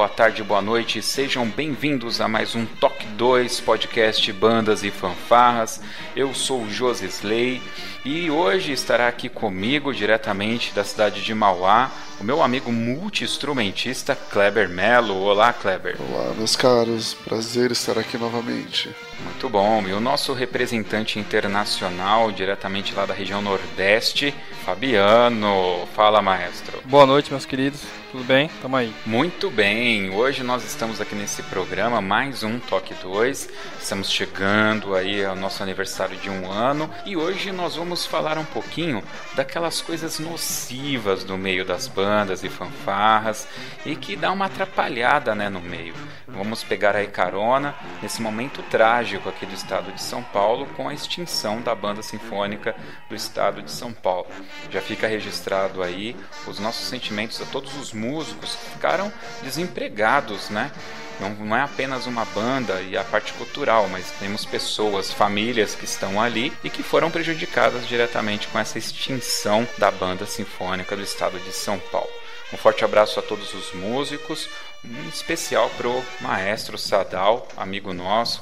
Boa tarde, boa noite, sejam bem-vindos a mais um Toque 2 podcast Bandas e Fanfarras. Eu sou o Josi Slay e hoje estará aqui comigo, diretamente da cidade de Mauá, o meu amigo multi-instrumentista Kleber Melo. Olá, Kleber. Olá, meus caros, prazer estar aqui novamente. Muito bom. E o nosso representante internacional, diretamente lá da região Nordeste, Fabiano. Fala, maestro. Boa noite, meus queridos. Tudo bem? Tamo aí. Muito bem, hoje nós estamos aqui nesse programa, mais um Toque 2. Estamos chegando aí ao nosso aniversário de um ano e hoje nós vamos falar um pouquinho daquelas coisas nocivas do meio das bandas e fanfarras e que dá uma atrapalhada né, no meio. Vamos pegar aí carona nesse momento trágico aqui do estado de São Paulo com a extinção da banda sinfônica do estado de São Paulo. Já fica registrado aí os nossos sentimentos a todos os músicos que ficaram desempregados, né? Não, não é apenas uma banda e a parte cultural, mas temos pessoas, famílias que estão ali e que foram prejudicadas diretamente com essa extinção da banda sinfônica do estado de São Paulo. Um forte abraço a todos os músicos, um especial pro maestro Sadal, amigo nosso,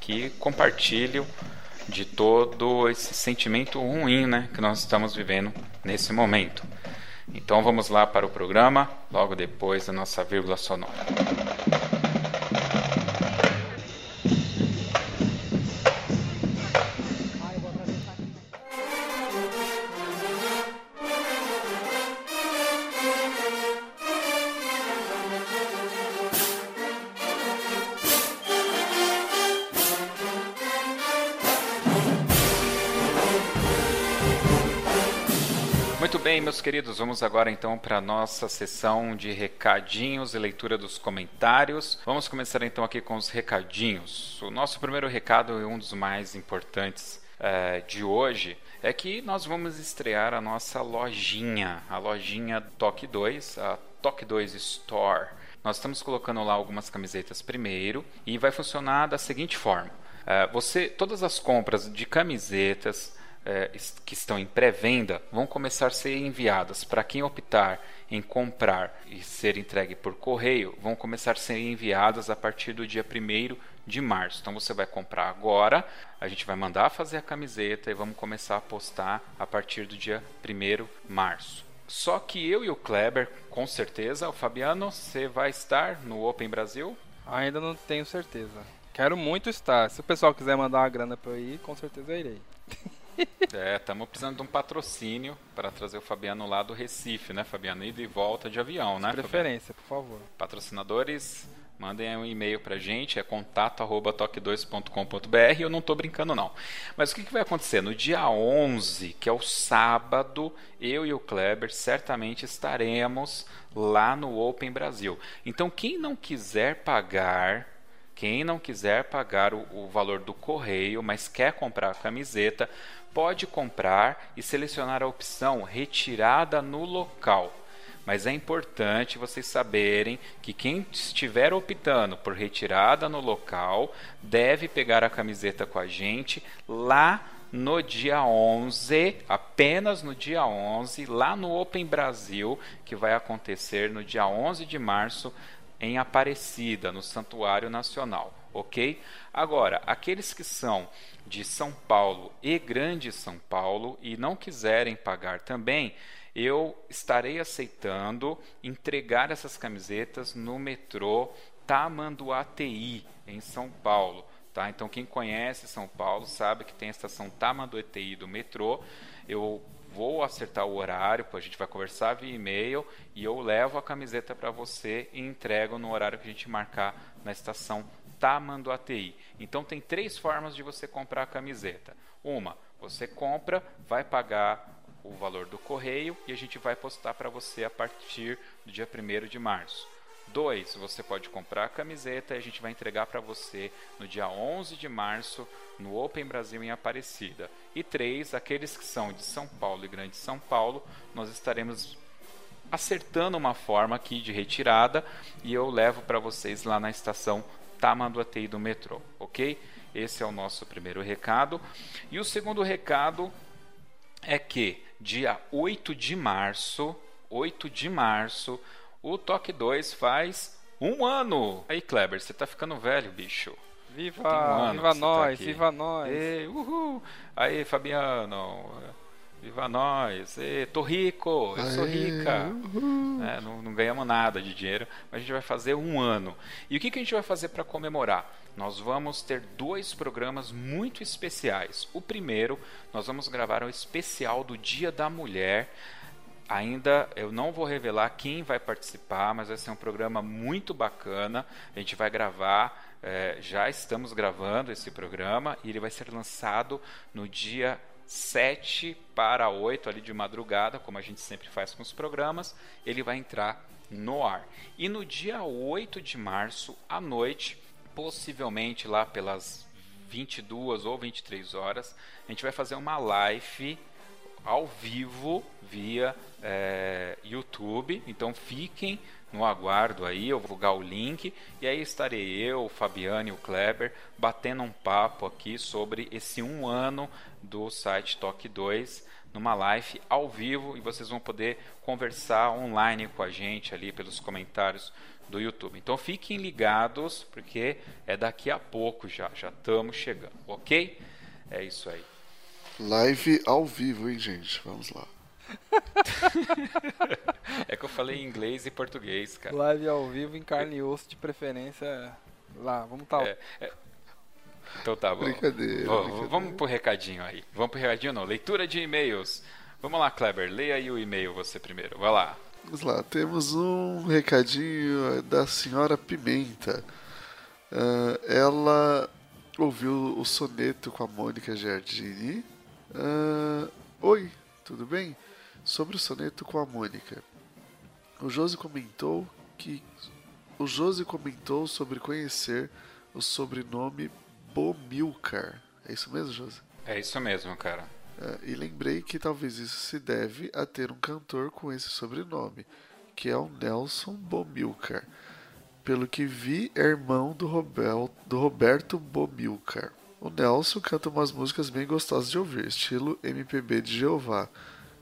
que compartilha de todo esse sentimento ruim, né, que nós estamos vivendo nesse momento. Então vamos lá para o programa, logo depois da nossa vírgula sonora. Meus queridos, vamos agora então para a nossa sessão de recadinhos e leitura dos comentários. Vamos começar então aqui com os recadinhos. O nosso primeiro recado é um dos mais importantes eh, de hoje é que nós vamos estrear a nossa lojinha, a lojinha Toque 2, a Toque 2 Store. Nós estamos colocando lá algumas camisetas primeiro e vai funcionar da seguinte forma: Eh, você, todas as compras de camisetas es- que estão em pré-venda vão começar a ser enviadas para quem optar em comprar e ser entregue por correio, vão começar a ser enviadas a partir do dia 1 de março. Então você vai comprar agora, a gente vai mandar fazer a camiseta e vamos começar a postar a partir do dia 1 de março. Só que eu e o Kleber, com certeza, o Fabiano, você vai estar no Open Brasil? Ainda não tenho certeza. Quero muito estar. Se o pessoal quiser mandar uma grana pra eu ir, com certeza eu irei. É, estamos precisando de um patrocínio para trazer o Fabiano lá do Recife, né, Fabiano? Ida e volta de avião, né? Fabiano? Preferência, por favor. Patrocinadores, Mandem um e-mail pra gente, é contato@toque2.com.br. Eu não tô brincando não. Mas o que, que vai acontecer no dia 11, que é o sábado, eu e o Kleber certamente estaremos lá no Open Brasil. Então quem não quiser pagar quem não quiser pagar o, o, valor do correio, mas quer comprar a camiseta, pode comprar e selecionar a opção retirada no local. Mas é importante vocês saberem que quem estiver optando por retirada no local deve pegar a camiseta com a gente lá no dia 11, apenas no dia 11, lá no Open Brasil, que vai acontecer no dia 11 de março em Aparecida, no Santuário Nacional, ok? Agora, aqueles que são de São Paulo e Grande São Paulo e não quiserem pagar também, eu estarei aceitando entregar essas camisetas no metrô Tamanduateí, em São Paulo. Tá? Então, quem conhece São Paulo sabe que tem a estação Tamanduateí do metrô. Eu vou acertar o horário, a gente vai conversar via e-mail e eu levo a camiseta para você e entrego no horário que a gente marcar na estação Tamanduateí. Então tem três formas de você comprar a camiseta. Uma, você compra, vai pagar o valor do correio e a gente vai postar para você a partir do dia 1 de março. 2. Você pode comprar a camiseta e a gente vai entregar para você no dia 11 de março no Open Brasil em Aparecida. E 3. Aqueles que são de São Paulo e Grande São Paulo, nós estaremos acertando uma forma aqui de retirada e eu levo para vocês lá na estação Tamanduateí do metrô, ok? Esse é o nosso primeiro recado. E o segundo recado é que dia 8 de março, 8 de março, o Toque 2 faz um ano. Aí, Kleber, você tá ficando velho, bicho. Viva, um viva tá nós, tá viva nós. Ei, uhul. Aí, Fabiano. Viva nós! E, tô rico! Eu sou rica! É, não, não, ganhamos nada de dinheiro, mas a gente vai fazer um ano. E o que, que a gente vai fazer para comemorar? Nós vamos ter dois programas muito especiais. O primeiro, nós vamos gravar um especial do Dia da Mulher. Ainda eu não vou revelar quem vai participar, mas vai ser um programa muito bacana. A gente vai gravar é, já estamos gravando esse programa e ele vai ser lançado no dia 7 para 8 ali de madrugada, como a gente sempre faz com os programas, ele vai entrar no ar. E no dia 8 de março à noite, possivelmente lá pelas 22 ou 23 horas, a gente vai fazer uma live ao vivo via é, YouTube. Então fiquem no aguardo aí, eu vou divulgar o link e aí estarei eu, o Fabiano e o Kleber batendo um papo aqui sobre esse um ano do site Toque 2 numa live ao vivo e vocês vão poder conversar online com a gente ali pelos comentários do YouTube. Então fiquem ligados porque é daqui a pouco já, já estamos chegando, ok? É isso aí. Live ao vivo, hein, gente? Vamos lá. É que eu falei inglês e português, cara. Live ao vivo em carne e osso, de preferência lá. Vamos. Tá... É, é... Então tá bom. Brincadeira, vamos, brincadeira. Vamos pro recadinho aí. Vamos pro recadinho não. Leitura de e-mails. Vamos lá, Kleber. Leia aí o e-mail você primeiro. Vai lá. Vamos lá. Temos um recadinho da senhora Pimenta. Uh, ela ouviu o soneto com a Mônica Giardini. Uh, Oi, tudo bem? Sobre o soneto com a Mônica. O Josi comentou que o Josi comentou sobre conhecer o sobrenome Bomilcar. É isso mesmo, Josi? É isso mesmo, cara. É, e lembrei que talvez isso se deve a ter um cantor com esse sobrenome, que é o Nelson Bomilcar. Pelo que vi, é irmão do, Robel, do Roberto Bomilcar. O Nelson canta umas músicas bem gostosas de ouvir, estilo MPB de Jeová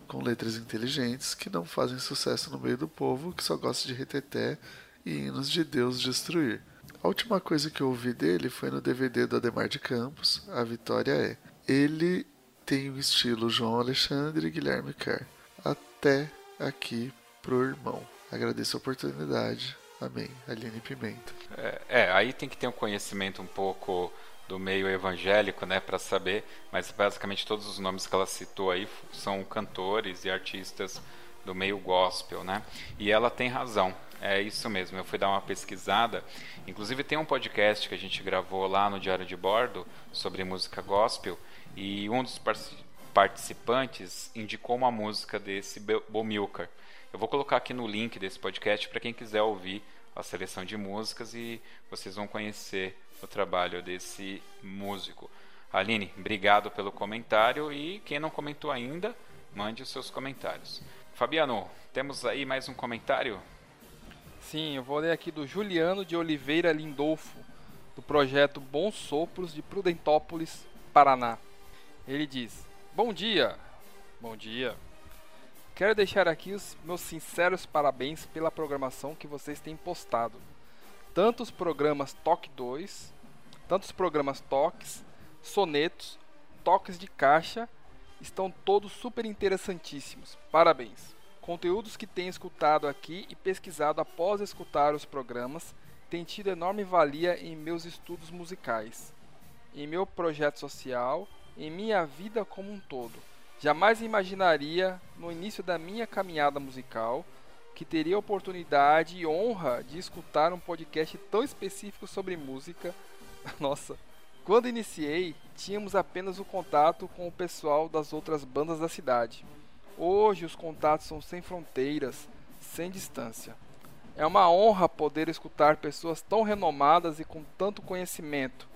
com letras inteligentes que não fazem sucesso no meio do povo que só gosta de reteté e hinos de Deus destruir. A última coisa que eu ouvi dele foi no DVD do Ademar de Campos, A Vitória é. Ele tem o estilo João Alexandre e Guilherme Kerr. Até aqui pro irmão. Agradeço a oportunidade. Amém. Aline Pimenta. É, é, aí tem que ter um conhecimento um pouco do meio evangélico, né, para saber, mas basicamente todos os nomes que ela citou aí são cantores e artistas do meio gospel, né? E ela tem razão. É isso mesmo, eu fui dar uma pesquisada. Inclusive tem um podcast que a gente gravou lá no Diário de Bordo sobre música gospel e um dos participantes indicou uma música desse Bomilcar. Eu vou colocar aqui no link desse podcast para quem quiser ouvir a seleção de músicas e vocês vão conhecer trabalho desse músico. Aline, obrigado pelo comentário e quem não comentou ainda, mande os seus comentários. Fabiano, temos aí mais um comentário? Sim, eu vou ler aqui do Juliano de Oliveira Lindolfo, do projeto Bons Sopros de Prudentópolis, Paraná. Ele diz: Bom dia! Bom dia! Quero deixar aqui os meus sinceros parabéns pela programação que vocês têm postado. Tanto os programas Toque 2, tanto os programas Toques, Sonetos, Toques de Caixa, estão todos super interessantíssimos. Parabéns! Conteúdos que tenho escutado aqui e pesquisado após escutar os programas têm tido enorme valia em meus estudos musicais, em meu projeto social, em minha vida como um todo. Jamais imaginaria, no início da minha caminhada musical, que teria a oportunidade e honra de escutar um podcast tão específico sobre música. Nossa, quando iniciei, tínhamos apenas o contato com o pessoal das outras bandas da cidade. Hoje os contatos são sem fronteiras, sem distância. É uma honra poder escutar pessoas tão renomadas e com tanto conhecimento.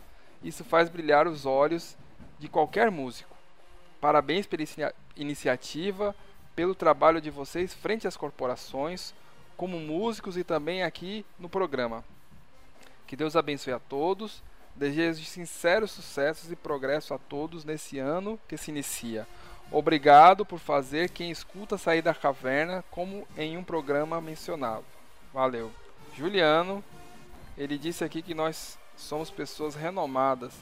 Isso faz brilhar os olhos de qualquer músico. Parabéns pela iniciativa, pelo trabalho de vocês frente às corporações, como músicos e também aqui no programa. Que Deus abençoe a todos. Desejo sinceros sucessos e progresso a todos nesse ano que se inicia. Obrigado por fazer quem escuta sair da caverna, como em um programa mencionado. Valeu. Juliano, ele disse aqui que nós somos pessoas renomadas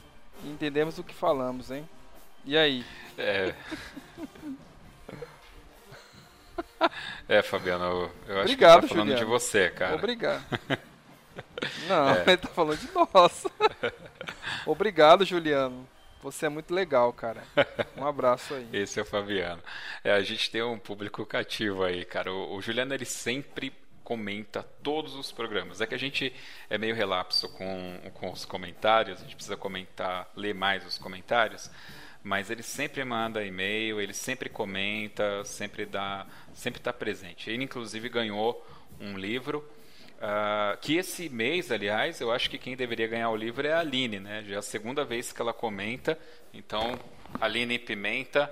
e entendemos o que falamos, hein? E aí? É. É, Fabiano, eu, eu acho Obrigado, que ele tá falando Juliano. de você, cara. Obrigado. Não, é. ele tá falando de nós. Obrigado, Juliano. Você é muito legal, cara. Um abraço aí. Esse é o Fabiano. É, a gente tem um público cativo aí, cara. O, o, Juliano, ele sempre comenta todos os programas. É que a gente é meio relapso com, com os comentários, a gente precisa comentar, ler mais os comentários, mas ele sempre manda e-mail, ele sempre comenta, sempre dá, sempre está presente. Ele, inclusive, ganhou um livro Uh, que esse mês, aliás, eu acho que quem deveria ganhar o livro é a Aline, né? Já é a segunda vez que ela comenta. Então, Aline Pimenta,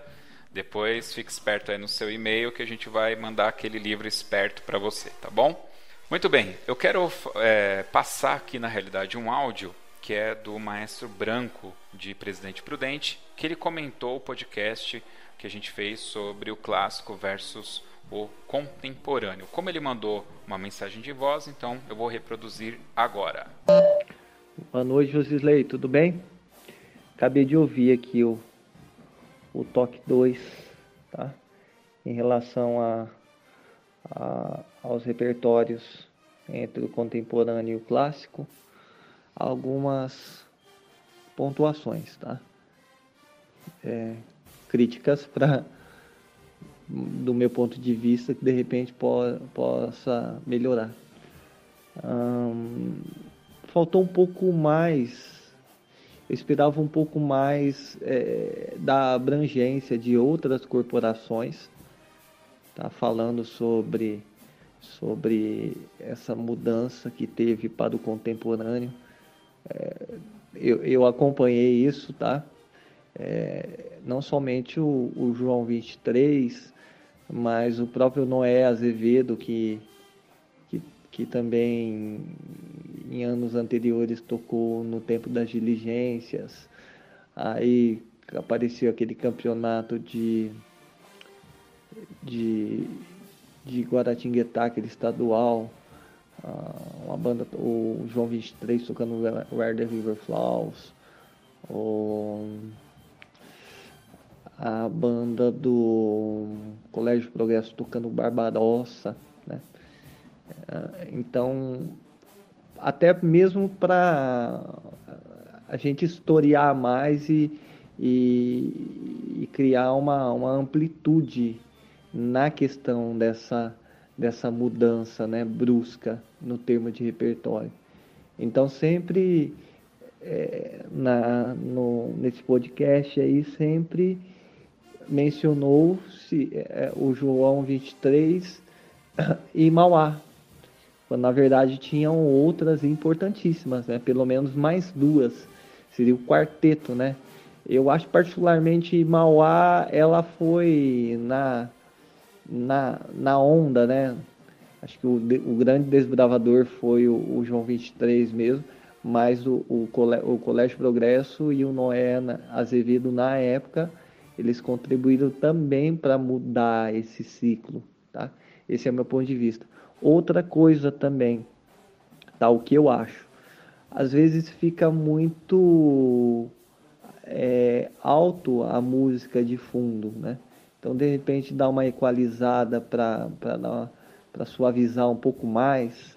depois fique esperto aí no seu e-mail que a gente vai mandar aquele livro esperto para você, tá bom? Muito bem, eu quero é, passar aqui na realidade um áudio que é do Maestro Branco de Presidente Prudente, que ele comentou o podcast que a gente fez sobre o clássico versus o contemporâneo. Como ele mandou uma mensagem de voz, então eu vou reproduzir agora. Boa noite, Josisley, tudo bem? Acabei de ouvir aqui o, o toque 2, tá? Em relação a, a, aos repertórios entre o contemporâneo e o clássico, algumas pontuações, tá? É, críticas para do meu ponto de vista, que de repente po possa melhorar. faltou um pouco mais, eu esperava um pouco mais é, da abrangência de outras corporações, tá falando sobre, sobre essa mudança que teve para o contemporâneo. É, eu, eu acompanhei isso, tá? É, não somente o, o João 23, mas o próprio Noé Azevedo, que, que, que também em anos anteriores tocou no tempo das diligências, aí apareceu aquele campeonato de, de, de Guaratinguetá, aquele estadual, uma banda, o João 23 tocando Where the River Flows, o a banda do Colégio Progresso tocando Barbarossa, né? É, então, até mesmo para a gente historiar mais e, e, e, criar uma, uma amplitude na questão dessa, dessa mudança né, brusca no termo de repertório. Então sempre é, na, no, nesse podcast aí sempre mencionou-se é, o João 23 e Mauá, quando na verdade tinham outras importantíssimas, né? pelo menos mais duas, seria o quarteto, né? Eu acho particularmente Mauá, ela foi na, na, na onda, né? Acho que o, o grande desbravador foi o, o João 23 mesmo, mas o, o Colégio Progresso e o Noé Azevedo na época, eles contribuíram também para mudar esse ciclo, tá? Esse é o meu ponto de vista. Outra coisa também, tá? O que eu acho, às vezes fica muito é, alto a música de fundo, né? Então, de repente, dá uma equalizada para suavizar um pouco mais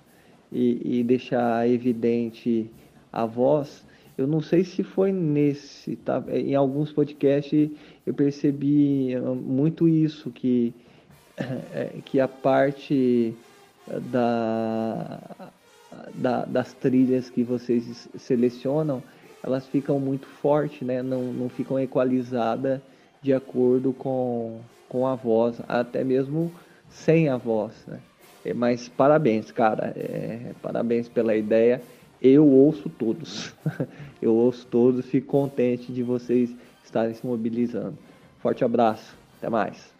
e, e, deixar evidente a voz. Eu não sei se foi nesse, tá? Em alguns podcasts eu percebi ah, muito isso, que, é, que a parte da, da, das trilhas que vocês selecionam elas ficam muito fortes, né? Não, não ficam equalizadas de acordo com, com a voz, até mesmo sem a voz, né? É, mas parabéns, cara. É, parabéns pela ideia. Eu ouço todos. Eu ouço todos. Fico contente de vocês estarem se mobilizando. Forte abraço. Até mais.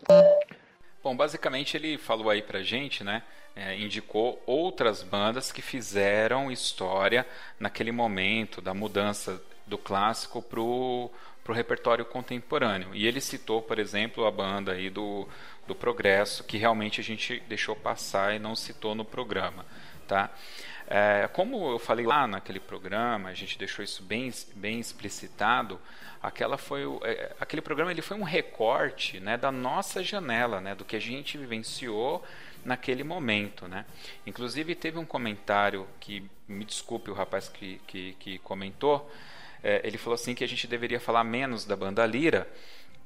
Bom, basicamente ele falou aí pra gente, né? é, indicou outras bandas que fizeram história naquele momento da mudança do clássico para o repertório contemporâneo. E ele citou, por exemplo, a banda aí do, do Progresso, que realmente a gente deixou passar e não citou no programa. Tá? É, como eu falei lá naquele programa, a gente deixou isso bem, bem explicitado, aquela foi o, é, aquele programa ele foi um recorte né, da nossa janela, né, do que a gente vivenciou naquele momento, né? Inclusive teve um comentário que me desculpe o rapaz que, que, que comentou, é, ele falou assim que a gente deveria falar menos da banda Lira,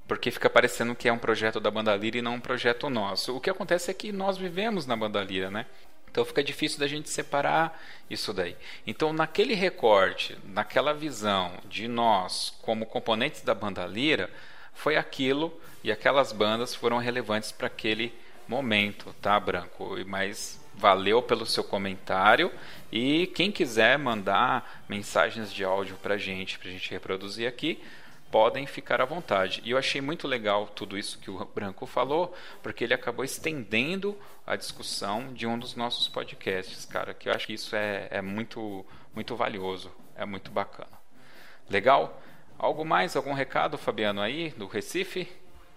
porque fica parecendo que é um projeto da banda Lira e não um projeto nosso. O que acontece é que nós vivemos na banda Lira, né? Então fica difícil da gente separar isso daí. Então, naquele recorte, naquela visão de nós como componentes da banda Lira, foi aquilo e aquelas bandas foram relevantes para aquele momento, tá, Branco? Mas valeu pelo seu comentário e quem quiser mandar mensagens de áudio para gente, para a gente reproduzir aqui, podem ficar à vontade. E eu achei muito legal tudo isso que o Branco falou, porque ele acabou estendendo a discussão de um dos nossos podcasts, cara, que eu acho que isso é, é muito, muito valioso, é muito bacana. Legal? Algo mais, algum recado, Fabiano, aí, do Recife?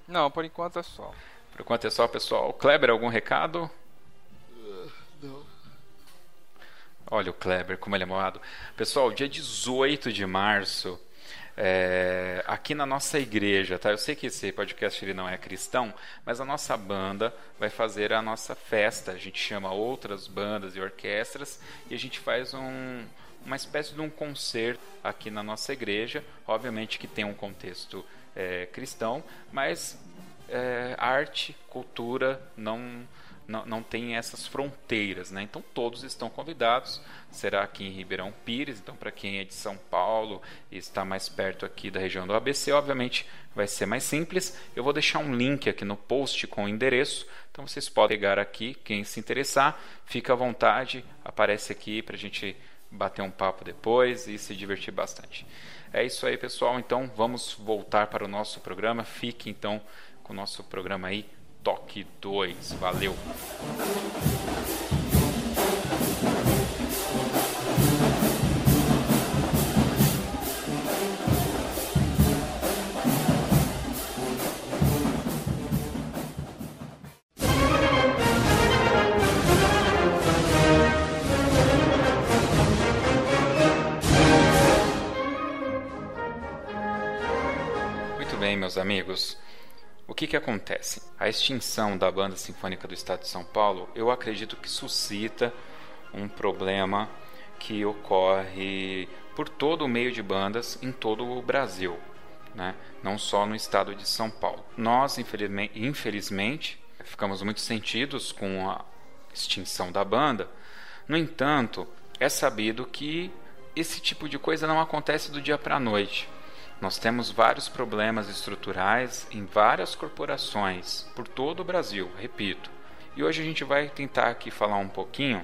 Não, por enquanto é só. Por enquanto é só, pessoal. Kleber, algum recado? Uh, não. Olha o Kleber, como ele é moado. Pessoal, dia 18 de março, é, aqui na nossa igreja, tá? Eu sei que esse podcast ele não é cristão, mas a nossa banda vai fazer a nossa festa. A gente chama outras bandas e orquestras e a gente faz um, uma espécie de um concerto aqui na nossa igreja. Obviamente que tem um contexto é, cristão, mas é, arte, cultura não, não, não tem essas fronteiras, né? Então todos estão convidados. Será aqui em Ribeirão Pires. Então para quem é de São Paulo e está mais perto aqui da região do ABC, obviamente vai ser mais simples. Eu vou deixar um link aqui no post com o endereço. Então vocês podem pegar aqui. Quem se interessar, fica à vontade. Aparece aqui para a gente bater um papo depois e se divertir bastante. É isso aí, pessoal. Então vamos voltar para o nosso programa. Fique então com o nosso programa aí, Toque 2. Valeu! Meus amigos. O que, que acontece? A extinção da Banda Sinfônica do Estado de São Paulo, eu acredito que suscita um problema que ocorre por todo o meio de bandas em todo o Brasil, né? não só no estado de São Paulo. Nós, infelizmente, ficamos muito sentidos com a, extinção da banda. No entanto, é sabido que esse tipo de coisa não acontece do dia para a noite. Nós temos vários problemas estruturais em várias corporações por todo o Brasil, repito. E hoje a gente vai tentar aqui falar um pouquinho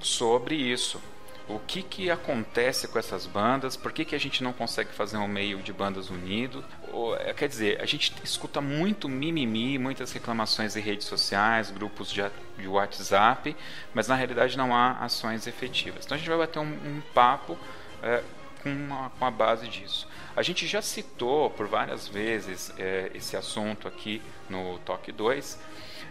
sobre isso. O que, que acontece com essas bandas? Por que, que a gente não consegue fazer um meio de bandas unido? Ou, é, quer dizer, a gente escuta muito mimimi, muitas reclamações em redes sociais, grupos de, de WhatsApp, mas na realidade não há ações efetivas. Então a gente vai bater um, um papo é, com, com a base disso. A gente já citou por várias vezes é, esse assunto aqui no Toque 2.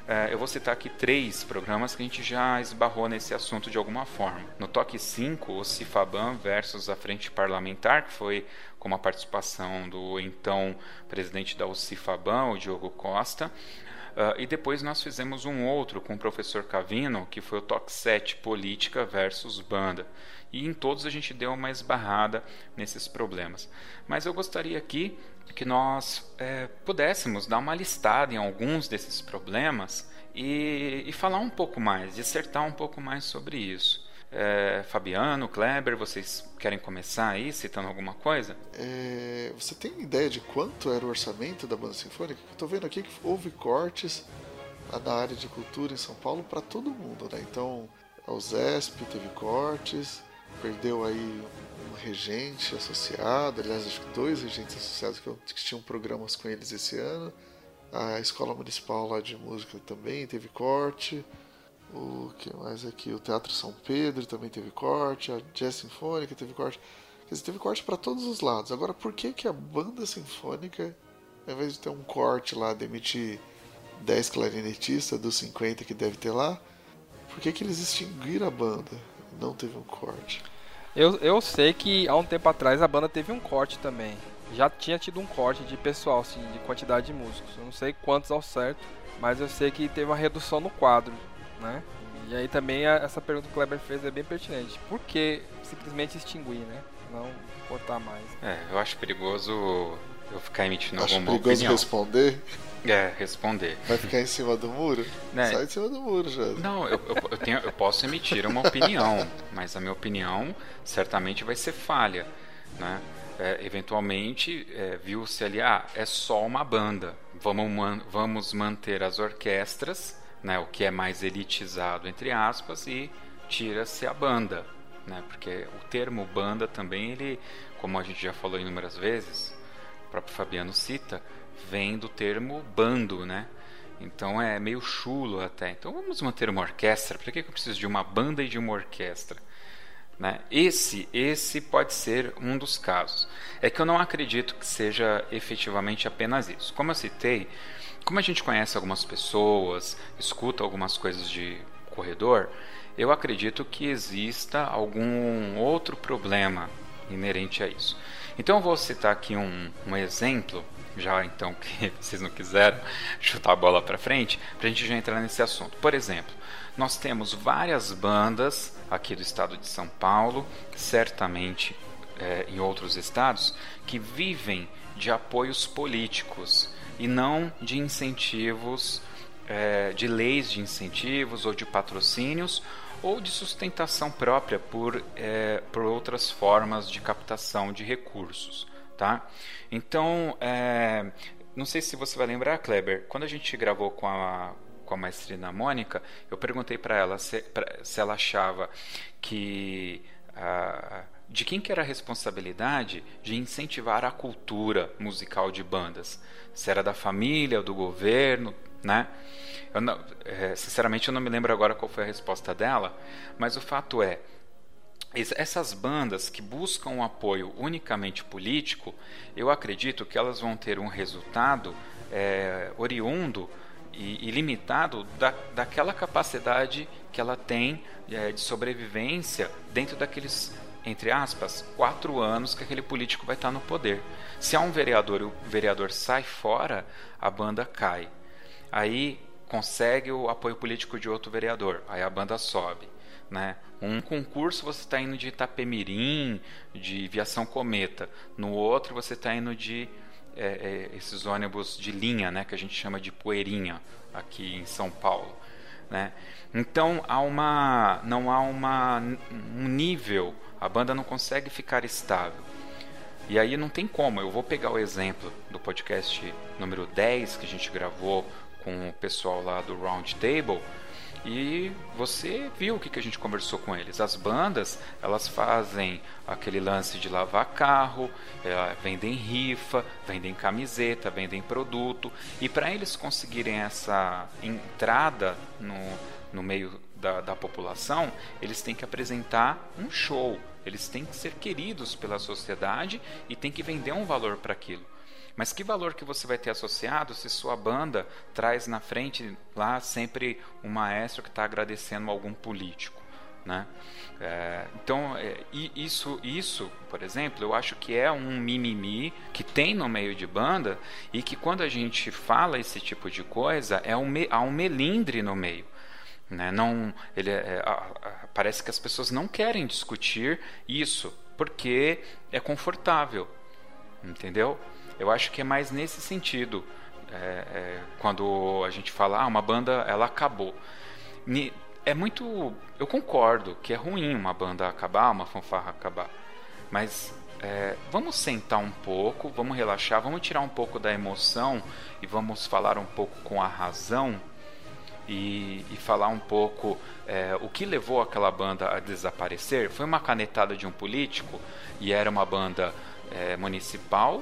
É, eu vou citar aqui três programas que a gente já esbarrou nesse assunto de alguma forma. No Toque 5, o Cifaban versus a Frente Parlamentar, que foi com a participação do então presidente da UCIFABAN, o Diogo Costa. Uh, e depois nós fizemos um outro com o professor Cavino, que foi o Toque 7 Política versus Banda e em todos a gente deu uma esbarrada nesses problemas. Mas eu gostaria aqui que nós é, pudéssemos dar uma listada em alguns desses problemas e, e, falar um pouco mais, dissertar um pouco mais sobre isso. É, Fabiano, Kleber, vocês querem começar aí citando alguma coisa? É, você tem ideia de quanto era o orçamento da banda sinfônica? Estou vendo aqui que houve cortes na área de cultura em São Paulo para todo mundo, né? Então, a USESP teve cortes, perdeu aí um regente associado, aliás, acho que dois regentes associados que, que tinham programas com eles esse ano. A escola municipal lá de música também teve corte. O que mais aqui? O Teatro São Pedro também teve corte. A Jazz Sinfônica teve corte. Quer dizer, teve corte para todos os lados. Agora, por que, que a banda sinfônica, ao invés de ter um corte lá, demitir 10 clarinetistas dos 50 que deve ter lá, por que, que eles extinguiram a banda? Não teve um corte. Eu, eu sei que há um tempo atrás a banda teve um corte também. Já tinha tido um corte de pessoal, assim, de quantidade de músicos. Eu não sei quantos ao certo, mas eu sei que teve uma redução no quadro, né? E aí também a, essa pergunta que o Kleber fez é bem pertinente. Por que simplesmente extinguir, né? Não cortar mais. É, eu acho perigoso eu ficar emitindo acho alguma perigoso opinião. responder. É, responder. Vai ficar em cima do muro? Né? Sai de cima do muro, já. Não, eu, eu, eu, tenho, eu posso emitir uma opinião, mas a minha opinião certamente vai ser falha. Né? É, eventualmente, é, viu-se ali, ah, é só uma banda. Vamos, man, vamos manter as orquestras, né, o que é mais elitizado, entre aspas, e tira-se a banda. Né? Porque o termo banda também, ele, como a gente já falou inúmeras vezes, o próprio Fabiano cita, vem do termo bando, né? Então é meio chulo até. Então vamos manter uma orquestra. Para que eu preciso de uma banda e de uma orquestra? Né? Esse, esse pode ser um dos casos. É que eu não acredito que seja efetivamente apenas isso. Como eu citei, como a gente conhece algumas pessoas, escuta algumas coisas de corredor, eu acredito que exista algum outro problema inerente a isso. Então eu vou citar aqui um, um exemplo já então que vocês não quiseram chutar a bola para frente, para a gente já entrar nesse assunto. Por exemplo, nós temos várias bandas aqui do estado de São Paulo, certamente é, em outros estados, que vivem de apoios políticos e não de incentivos, é, de leis de incentivos ou de patrocínios ou de sustentação própria por, é, por outras formas de captação de recursos. Tá? Então, é, não sei se você vai lembrar, Kleber, quando a gente gravou com a, com a maestrina Mônica, eu perguntei para ela se, pra, se ela achava que. de quem que era a responsabilidade de incentivar a cultura musical de bandas? Se era da família, do governo, né? Eu não, é, sinceramente, eu não me lembro agora qual foi a resposta dela, mas o fato é essas bandas que buscam um apoio unicamente político, eu acredito que elas vão ter um resultado é, oriundo e, e limitado da, daquela capacidade que ela tem é, de sobrevivência dentro daqueles, entre aspas, quatro anos que aquele político vai estar no poder. Se há um vereador e o vereador sai fora, a banda cai. Aí consegue o apoio político de outro vereador, aí a banda sobe. Né? Um concurso você está indo de Itapemirim, de Viação Cometa. No outro você está indo de é, é, esses ônibus de linha, né, que a gente chama de poeirinha aqui em São Paulo. né? Então há uma, não há uma, um nível, a banda não consegue ficar estável. E aí não tem como. Eu vou pegar o exemplo do podcast número 10 que a gente gravou com o pessoal lá do Round Table e você viu o que, a gente conversou com eles. As bandas, elas fazem aquele lance de lavar carro, é, vendem rifa, vendem camiseta, vendem produto. E para eles conseguirem essa entrada no, no meio da, da população, eles têm que apresentar um show. Eles têm que ser queridos pela sociedade e têm que vender um valor para aquilo. Mas que valor que você vai ter associado se sua banda traz na frente lá sempre um maestro que está agradecendo algum político? Né? É, então, é, isso, isso, por exemplo, eu acho que é um mimimi que tem no meio de banda e que quando a gente fala esse tipo de coisa, é um, há um melindre no meio. Né? Não, ele, é, é parece que as pessoas não querem discutir isso porque é confortável, entendeu? Eu acho que é mais nesse sentido. É, é, quando a gente fala, ah, uma banda ela acabou. É muito. Eu concordo que é ruim uma banda acabar, uma fanfarra acabar. Mas é, vamos sentar um pouco, vamos relaxar, vamos tirar um pouco da emoção e vamos falar um pouco com a razão e, e falar um pouco é, o que levou aquela banda a desaparecer. Foi uma canetada de um político e era uma banda é, municipal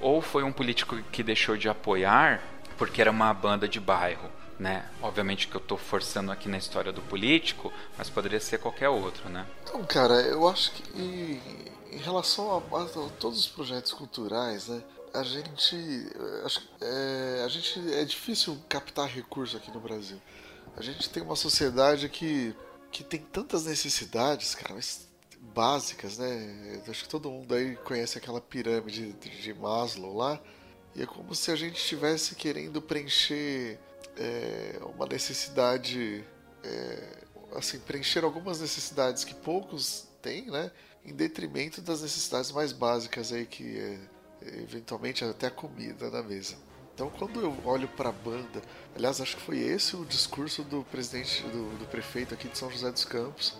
ou foi um político que deixou de apoiar porque era uma banda de bairro, né? Obviamente que eu estou forçando aqui na história do político, mas poderia ser qualquer outro, né? Então, cara, eu acho que em relação a, a todos os projetos culturais, né? A gente, acho, é, a gente é difícil captar recurso aqui no Brasil. A gente tem uma sociedade que, que tem tantas necessidades, cara, mas básicas, né? Acho que todo mundo aí conhece aquela pirâmide de Maslow lá. E é como se a gente estivesse querendo preencher é, uma necessidade, é, assim, preencher algumas necessidades que poucos têm, né? Em detrimento das necessidades mais básicas aí que é, eventualmente até a comida na mesa. Então, quando eu olho para a banda, aliás, acho que foi esse o discurso do presidente, do, do prefeito aqui de São José dos Campos,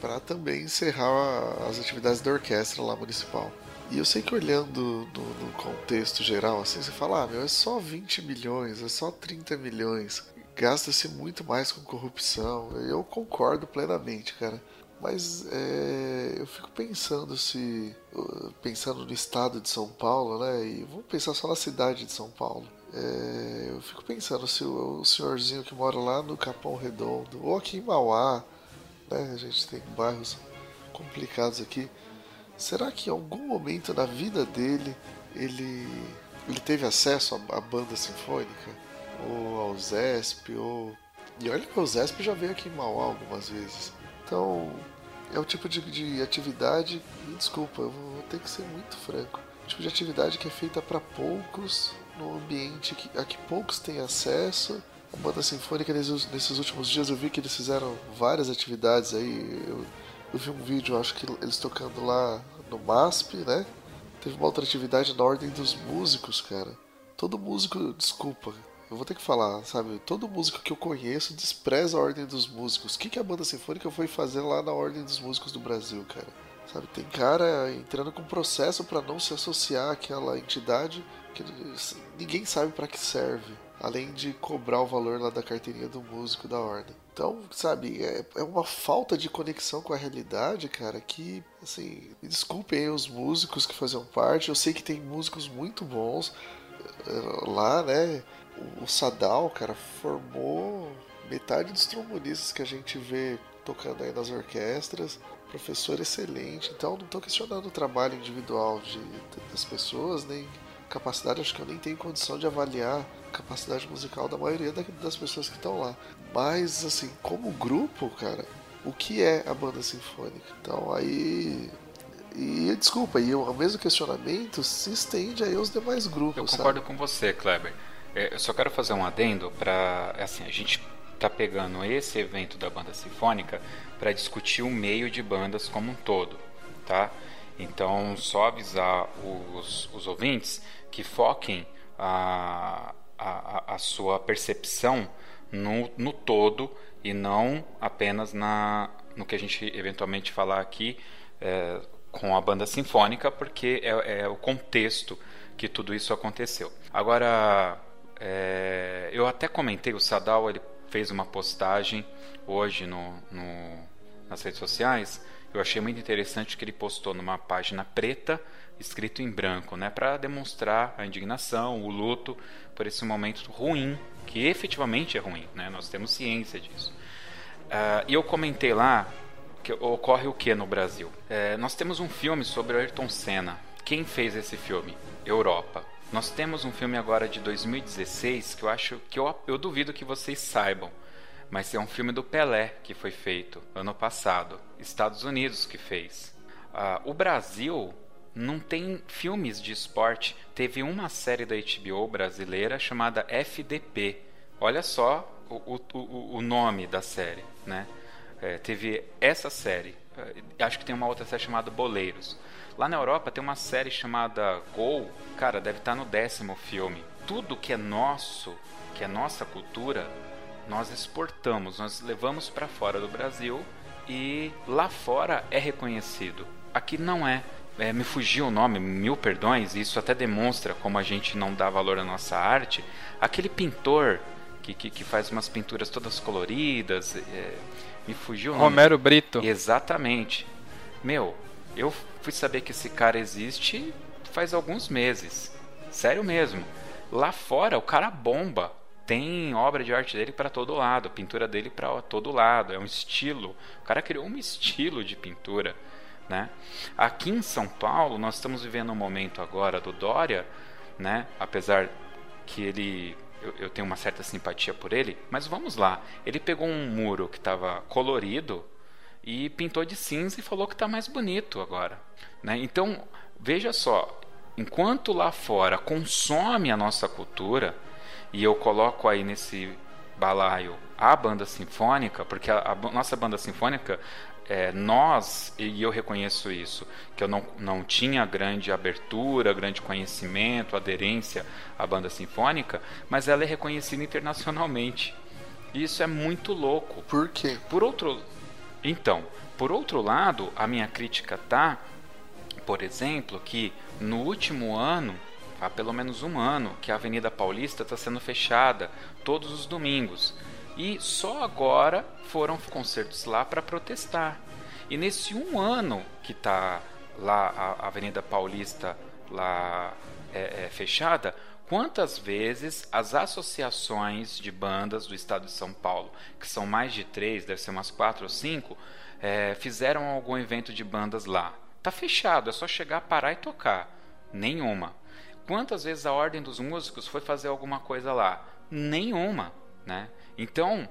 para também encerrar as atividades da orquestra lá municipal. E eu sei que olhando no, no, contexto geral, assim, você fala, ah, meu, é só 20 milhões, é só 30 milhões. Gasta-se muito mais com corrupção. Eu concordo plenamente, cara. Mas é, eu fico pensando se. Pensando no estado de São Paulo, né? E vamos pensar só na cidade de São Paulo. É, eu fico pensando se o, o senhorzinho que mora lá no Capão Redondo, ou aqui em Mauá, né? A gente tem bairros complicados aqui. Será que em algum momento na vida dele ele, ele teve acesso à, à banda sinfônica? Ou ao ZESP? Ou... E olha que o ZESP já veio aqui em Mauá algumas vezes. Então, é o tipo de, de atividade, desculpa, eu vou ter que ser muito franco, o tipo de atividade que é feita para poucos, no ambiente que, a que poucos têm acesso a banda sinfônica nesses, nesses, últimos dias eu vi que eles fizeram várias atividades aí. Eu, eu, vi um vídeo, acho que eles tocando lá no MASP, né? Teve uma outra atividade na Ordem dos Músicos, cara. Todo músico, desculpa, eu vou ter que falar, sabe? Todo músico que eu conheço despreza a Ordem dos Músicos. O que, que a banda sinfônica foi fazer lá na Ordem dos Músicos do Brasil, cara? Sabe, tem cara entrando com processo para não se associar àquela entidade que ninguém sabe para que serve além de cobrar o valor lá da carteirinha do músico da ordem. Então, sabe, é, é uma falta de conexão com a realidade, cara, que, assim, me desculpem aí os músicos que faziam parte, eu sei que tem músicos muito bons eh, lá, né? O Sadal, cara, formou metade dos trombonistas que a gente vê tocando aí nas orquestras, professor excelente, então não estou questionando o trabalho individual de, das pessoas, nem capacidade, acho que eu nem tenho condição de avaliar capacidade musical da maioria das pessoas que estão lá. Mas, assim, como grupo, cara, o que é a banda sinfônica? Então, aí. E desculpa, e o mesmo questionamento se estende aí aos demais grupos. Eu concordo sabe? com você, Kleber. É, eu só quero fazer um adendo para. Assim, a gente tá pegando esse evento da banda sinfônica para discutir o meio de bandas como um todo, tá? Então, só avisar os, os ouvintes que foquem a, a, a sua percepção no, no todo e não apenas na, no que a gente eventualmente falar aqui é, com a banda sinfônica, porque é, é, o contexto que tudo isso aconteceu. Agora, é, eu até comentei, o Sadal ele fez uma postagem hoje no, no, nas redes sociais. Eu achei muito interessante que ele postou numa página preta, escrito em branco, né, para demonstrar a indignação, o luto por esse momento ruim, que efetivamente é ruim, né? Nós temos ciência disso. Uh, e eu comentei lá que ocorre o que no Brasil? É, nós temos um filme sobre Ayrton Senna. Quem fez esse filme? Europa. Nós temos um filme agora de 2016 que eu acho que eu, eu duvido que vocês saibam, mas é um filme do Pelé que foi feito ano passado, Estados Unidos que fez. Uh, o Brasil não tem filmes de esporte. Teve uma série da HBO brasileira chamada FDP. Olha só o, o, o nome da série, né? É, teve essa série. É, acho que tem uma outra série chamada Boleiros. Lá na Europa tem uma série chamada Gol. Cara, deve estar no décimo filme. Tudo que é nosso, que é nossa cultura, nós exportamos, nós levamos para fora do Brasil e lá fora é reconhecido. Aqui não é. É. me fugiu o nome, mil perdões, e isso até demonstra como a gente não dá valor à nossa arte. Aquele pintor que, que, que faz umas pinturas todas coloridas. É, me fugiu o nome. Romero Brito. Exatamente. Meu, eu fui saber que esse cara existe faz alguns meses. Sério mesmo. Lá fora o cara bomba. Tem obra de arte dele para todo lado, pintura dele para todo lado. É um estilo. O cara criou um estilo de pintura. Né? Aqui em São Paulo, nós estamos vivendo um momento agora do Dória, né? apesar que ele eu, eu, tenho uma certa simpatia por ele, mas vamos lá. Ele pegou um muro que estava colorido e pintou de cinza e falou que está mais bonito agora. Né? Então, veja só, enquanto lá fora consome a nossa cultura, e eu coloco aí nesse balaio a banda sinfônica, porque a, a nossa banda sinfônica é, nós, e eu reconheço isso, que eu não, não tinha grande abertura, grande conhecimento, aderência à banda sinfônica, mas ela é reconhecida internacionalmente. E isso é muito louco. Por quê? Por outro, então, por outro lado, a minha crítica tá, por exemplo, que no último ano, há pelo menos um ano, que a Avenida Paulista está sendo fechada todos os domingos. E só agora foram concertos lá para protestar. E nesse um ano que está lá a Avenida Paulista lá é, é, fechada, quantas vezes as associações de bandas do estado de São Paulo, que são mais de três, deve ser umas quatro ou cinco, é, fizeram algum evento de bandas lá? Tá fechado, é só chegar, parar e tocar. Nenhuma. Quantas vezes a Ordem dos Músicos foi fazer alguma coisa lá? Nenhuma, né? Então,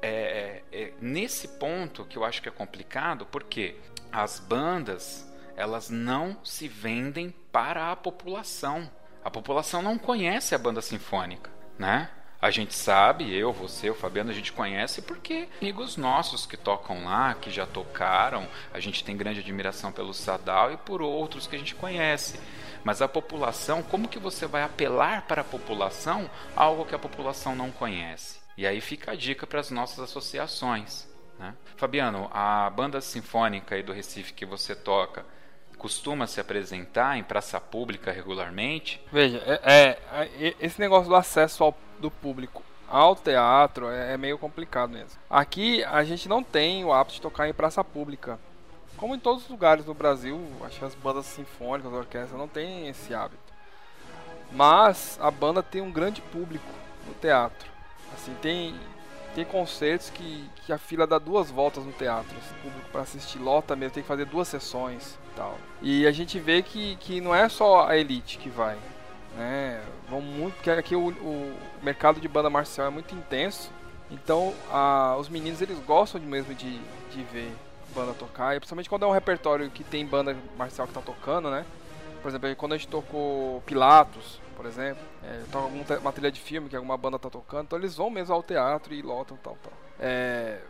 é, é, é, nesse ponto que eu acho que é complicado, porque as bandas elas não se vendem para a população. A população não conhece a banda sinfônica, né? A gente sabe, eu, você, o Fabiano, a gente conhece porque amigos nossos que tocam lá, que já tocaram, a gente tem grande admiração pelo Sadal e por outros que a gente conhece. Mas a população, como que você vai apelar para a população algo que a população não conhece? E aí fica a dica para as nossas associações. Né? Fabiano, a banda sinfônica aí do Recife que você toca costuma se apresentar em praça pública regularmente? Veja, é, é esse negócio do acesso ao, do público ao teatro é, é, meio complicado mesmo. Aqui a gente não tem o hábito de tocar em praça pública. Como em todos os lugares do Brasil, acho que as bandas sinfônicas, as orquestras não têm esse hábito. Mas a banda tem um grande público no teatro. Assim, tem, tem concertos que, que a fila dá duas voltas no teatro. Assim, público para assistir lota mesmo, tem que fazer duas sessões e tal. E a gente vê que, que não é só a elite que vai. Né? Vão muito, porque aqui o, o mercado de banda marcial é muito intenso. Então a, os meninos eles gostam mesmo de, de ver banda tocar, e principalmente quando é um repertório que tem banda marcial que tá tocando, né? Por exemplo, quando a gente tocou Pilatos, por exemplo, é, toca uma trilha de filme que alguma banda tá tocando, então eles vão mesmo ao teatro e lotam tal, tal. É,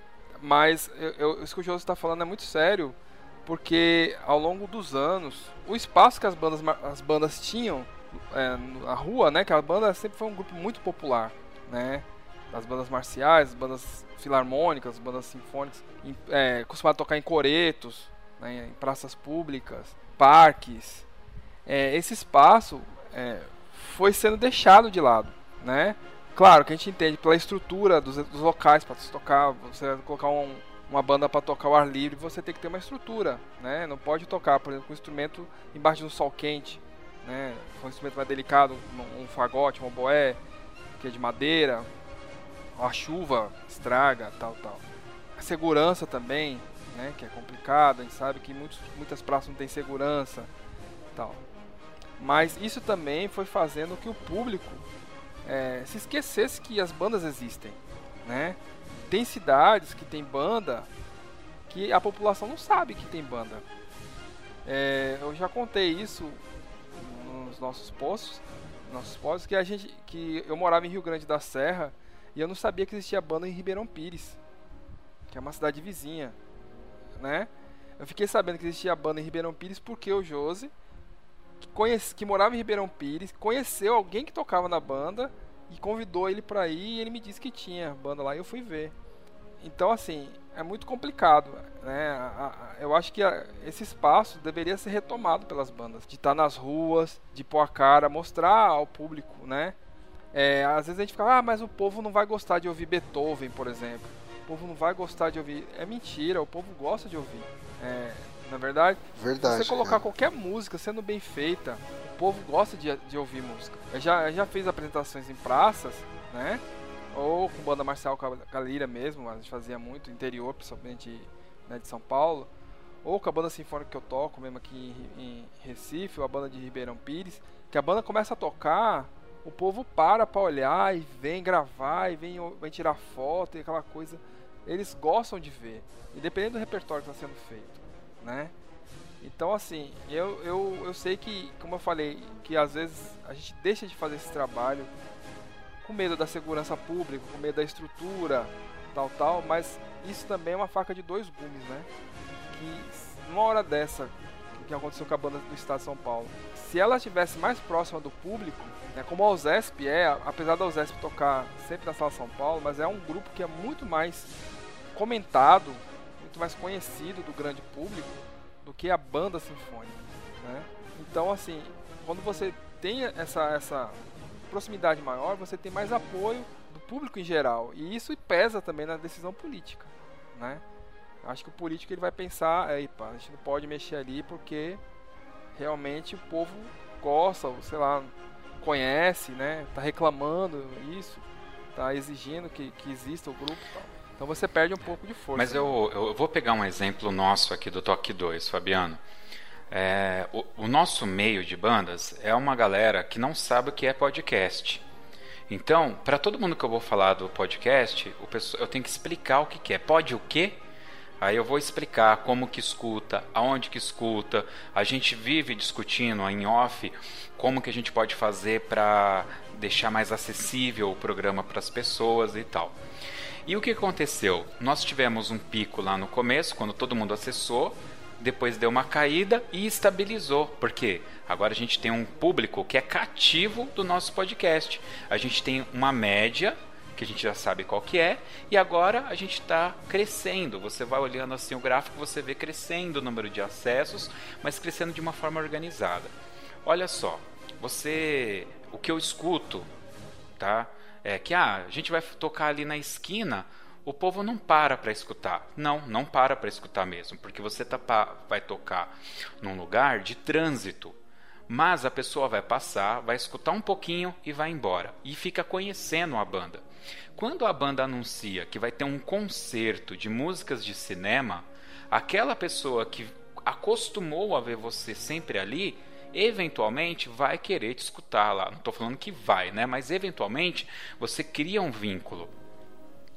mas eu, eu, isso que o José está falando é muito sério, porque ao longo dos anos, o espaço que as bandas, as bandas tinham é, na rua, né, que a banda sempre foi um grupo muito popular, né, das bandas marciais, das bandas filarmônicas, bandas sinfônicas, é, costumado tocar em coretos, né, em praças públicas, parques. É, esse espaço é, foi sendo deixado de lado, né? Claro que a gente entende pela estrutura dos, dos locais para tocar, você colocar um, uma banda para tocar ao ar livre, você tem que ter uma estrutura, né? Não pode tocar, por exemplo, com um instrumento embaixo de um sol quente, né? um instrumento mais delicado, um, um fagote, um boé, que é de madeira, a chuva estraga, tal, tal. A segurança também, né, que é complicada, a gente sabe que muitos, muitas praças não têm segurança, tal. Mas isso também foi fazendo que o público é, se esquecesse que as bandas existem, né? Tem cidades que tem banda que a população não sabe que tem banda. É, eu já contei isso nos nossos posts, nossos posts que a gente, que eu morava em Rio Grande da Serra e eu não sabia que existia banda em Ribeirão Pires, que é uma cidade vizinha, né? Eu fiquei sabendo que existia banda em Ribeirão Pires porque o Josi que, conhece, que morava em Ribeirão Pires, conheceu alguém que tocava na banda e convidou ele para ir e ele me disse que tinha banda lá e eu fui ver. Então, assim, é muito complicado, né? Eu acho que esse espaço deveria ser retomado pelas bandas, de estar nas ruas, de pôr a cara, mostrar ao público, né? É, às vezes a gente fica, ah, mas o povo não vai gostar de ouvir Beethoven, por exemplo. O povo não vai gostar de ouvir. É mentira, o povo gosta de ouvir. É, na verdade, verdade se você colocar é. qualquer música sendo bem feita, o povo gosta de, de ouvir música. Eu já, eu já fiz apresentações em praças, né? Ou com banda marcial Calira mesmo, a gente fazia muito, interior, principalmente né, de São Paulo. Ou com a banda sinfônica que eu toco, mesmo aqui em, em Recife, ou a banda de Ribeirão Pires. Que a banda começa a tocar, o povo para pra olhar e vem gravar, e vem, vem tirar foto e aquela coisa. Eles gostam de ver, independente do repertório que está sendo feito né? Então, assim, eu, eu, eu sei que, como eu falei, que às vezes a gente deixa de fazer esse trabalho com medo da segurança pública, com medo da estrutura, tal, tal, mas isso também é uma faca de dois gumes, né? Que numa hora dessa, que aconteceu com a banda do estado de São Paulo, se ela estivesse mais próxima do público, né, como a USESP é, apesar da USESP tocar sempre na sala São Paulo, mas é um grupo que é muito mais comentado muito mais conhecido do grande público do que a banda sinfônica, né? Então, assim, quando você tem essa, essa proximidade maior, você tem mais apoio do público em geral e isso pesa também na decisão política, né? Acho que o político ele vai pensar, pá, a gente não pode mexer ali porque realmente o povo gosta, ou sei lá, conhece, né? Tá reclamando isso, tá exigindo que, que exista o grupo e tal. Então você perde um pouco de força. Mas eu, eu vou pegar um exemplo nosso aqui do Toque 2, Fabiano. É, o, o, nosso meio de bandas é uma galera que não sabe o que é podcast. Então, para todo mundo que eu vou falar do podcast, eu tenho que explicar o que, que é. Pode o quê? Aí eu vou explicar como que escuta, aonde que escuta. A gente vive discutindo em off como que a gente pode fazer para deixar mais acessível o programa para as pessoas e tal. E o que aconteceu? Nós tivemos um pico lá no começo, quando todo mundo acessou, depois deu uma caída e estabilizou. Por quê? Agora a gente tem um público que é cativo do nosso podcast. A gente tem uma média que a gente já sabe qual que é, e agora a gente está crescendo. Você vai olhando assim o gráfico, você vê crescendo o número de acessos, mas crescendo de uma forma organizada. Olha só, você, o que eu escuto, tá? É que ah, a gente vai tocar ali na esquina, o povo não para para escutar. Não, não para para escutar mesmo, porque você tá, vai tocar num lugar de trânsito. Mas a pessoa vai passar, vai escutar um pouquinho e vai embora. E fica conhecendo a banda. Quando a banda anuncia que vai ter um concerto de músicas de cinema, aquela pessoa que acostumou a ver você sempre ali eventualmente vai querer te escutar lá. Não estou falando que vai, né? Mas eventualmente você cria um vínculo.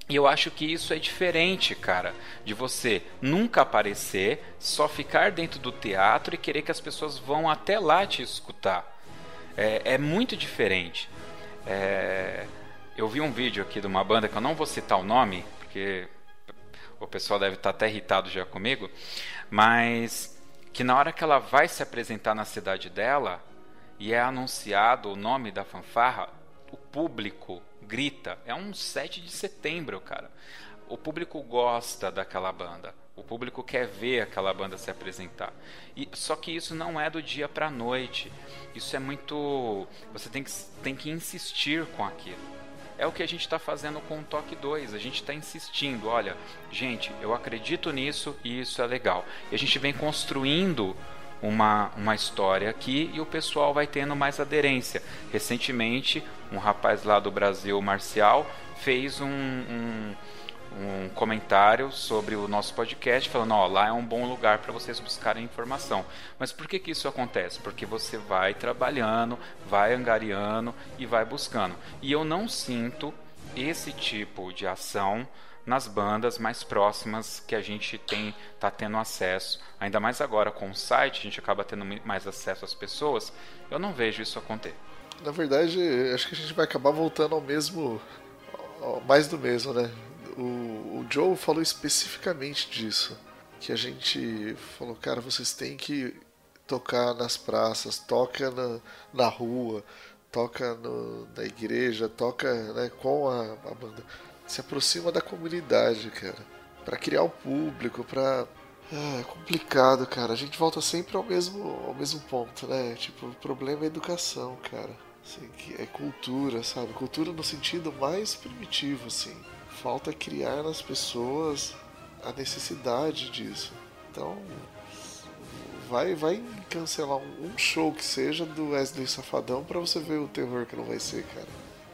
E eu acho que isso é diferente, cara, de você nunca aparecer, só ficar dentro do teatro e querer que as pessoas vão até lá te escutar. É, é muito diferente. É... Eu vi um vídeo aqui de uma banda que eu não vou citar o nome, porque o pessoal deve estar até irritado já comigo, mas que na hora que ela vai se apresentar na cidade dela e é anunciado o nome da fanfarra, o público grita. É um 7 de setembro, cara. O público gosta daquela banda. O público quer ver aquela banda se apresentar. E, só que isso não é do dia para noite. Isso é muito. Você tem que, tem que insistir com aquilo. É o que a gente está fazendo com o Toque 2. A gente está insistindo. Olha, gente, eu acredito nisso e isso é legal. E a gente vem construindo uma, uma história aqui e o pessoal vai tendo mais aderência. Recentemente, um rapaz lá do Brasil, Marcial, fez um, um, um comentário sobre o nosso podcast, falando: ó, lá é um bom lugar para vocês buscarem informação. Mas por que, que isso acontece? Porque você vai trabalhando, vai angariando e vai buscando. E eu não sinto esse tipo de ação nas bandas mais próximas que a gente tem tá tendo acesso, ainda mais agora com o site, a gente acaba tendo mais acesso às pessoas. Eu não vejo isso acontecer. Na verdade, acho que a gente vai acabar voltando ao mesmo mais do mesmo, né? O, o Joe falou especificamente disso, que a gente falou, cara, vocês têm que tocar nas praças, toca na, na rua, toca no, na igreja, toca né, com a, a banda se aproxima da comunidade, cara. para criar o público, pra. Ah, é complicado, cara. A gente volta sempre ao mesmo, ao mesmo ponto, né? Tipo, o problema é educação, cara. Assim, é cultura, sabe? Cultura no sentido mais primitivo, assim. Falta criar nas pessoas a necessidade disso. Então, vai, vai cancelar um show que seja do Wesley Safadão para você ver o terror que não vai ser, cara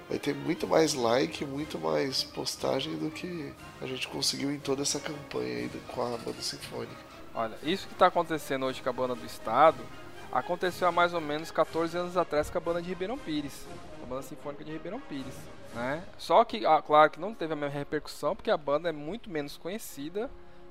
vai ter muito mais like, muito mais postagem do que a gente conseguiu em toda essa campanha aí com a banda sinfônica. Olha, isso que está acontecendo hoje com a banda do estado aconteceu há mais ou menos 14 anos atrás com a banda de Ribeirão Pires, a banda sinfônica de Ribeirão Pires. Né? Só que, ah, claro que não teve a mesma repercussão, porque a banda é muito menos conhecida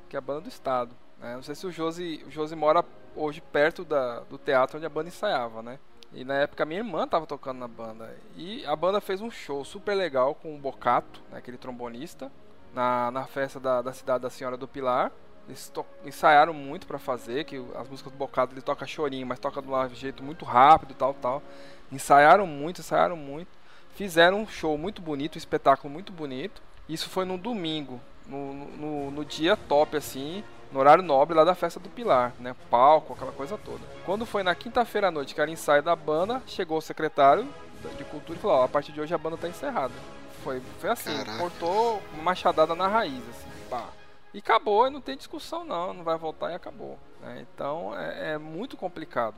que a banda do estado. Né? Não sei se o Josi, o Josi mora hoje perto da, do teatro onde a banda ensaiava, né? E na época minha irmã tava tocando na banda. E a banda fez um show super legal com o Bocato, né, aquele trombonista, na, na festa da, da cidade da Senhora do Pilar. Eles ensaiaram muito para fazer, que as músicas do Bocato ele toca chorinho, mas toca de um jeito muito rápido tal, tal. Ensaiaram muito, ensaiaram muito. Fizeram um show muito bonito, um espetáculo muito bonito. Isso foi no domingo, no, no, no dia top, assim no horário nobre lá da festa do Pilar, né? Palco, aquela coisa toda. Quando foi na quinta-feira à noite que era ensaio da banda, chegou o secretário de cultura e falou: ó, a partir de hoje a banda tá encerrada. Foi, foi assim, Caraca. cortou uma machadada na raiz, assim. E acabou, e não tem discussão não, não vai voltar e acabou. Né? Então é, é, muito complicado.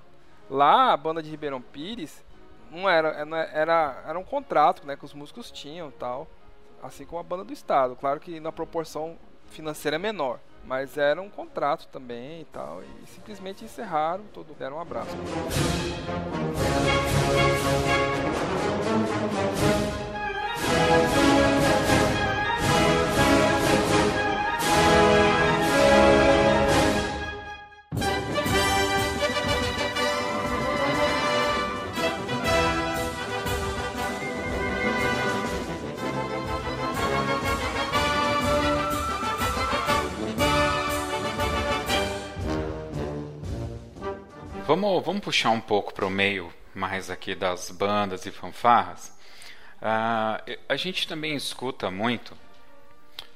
Lá a banda de Ribeirão Pires não era, era, era um contrato né, que os músicos tinham tal. Assim como a banda do estado. Claro que na proporção financeira é menor. Mas era um contrato também e tal. E simplesmente encerraram, todo, deram um abraço. Vamos, vamos puxar um pouco para o meio mais aqui das bandas e fanfarras. Uh, a gente também escuta muito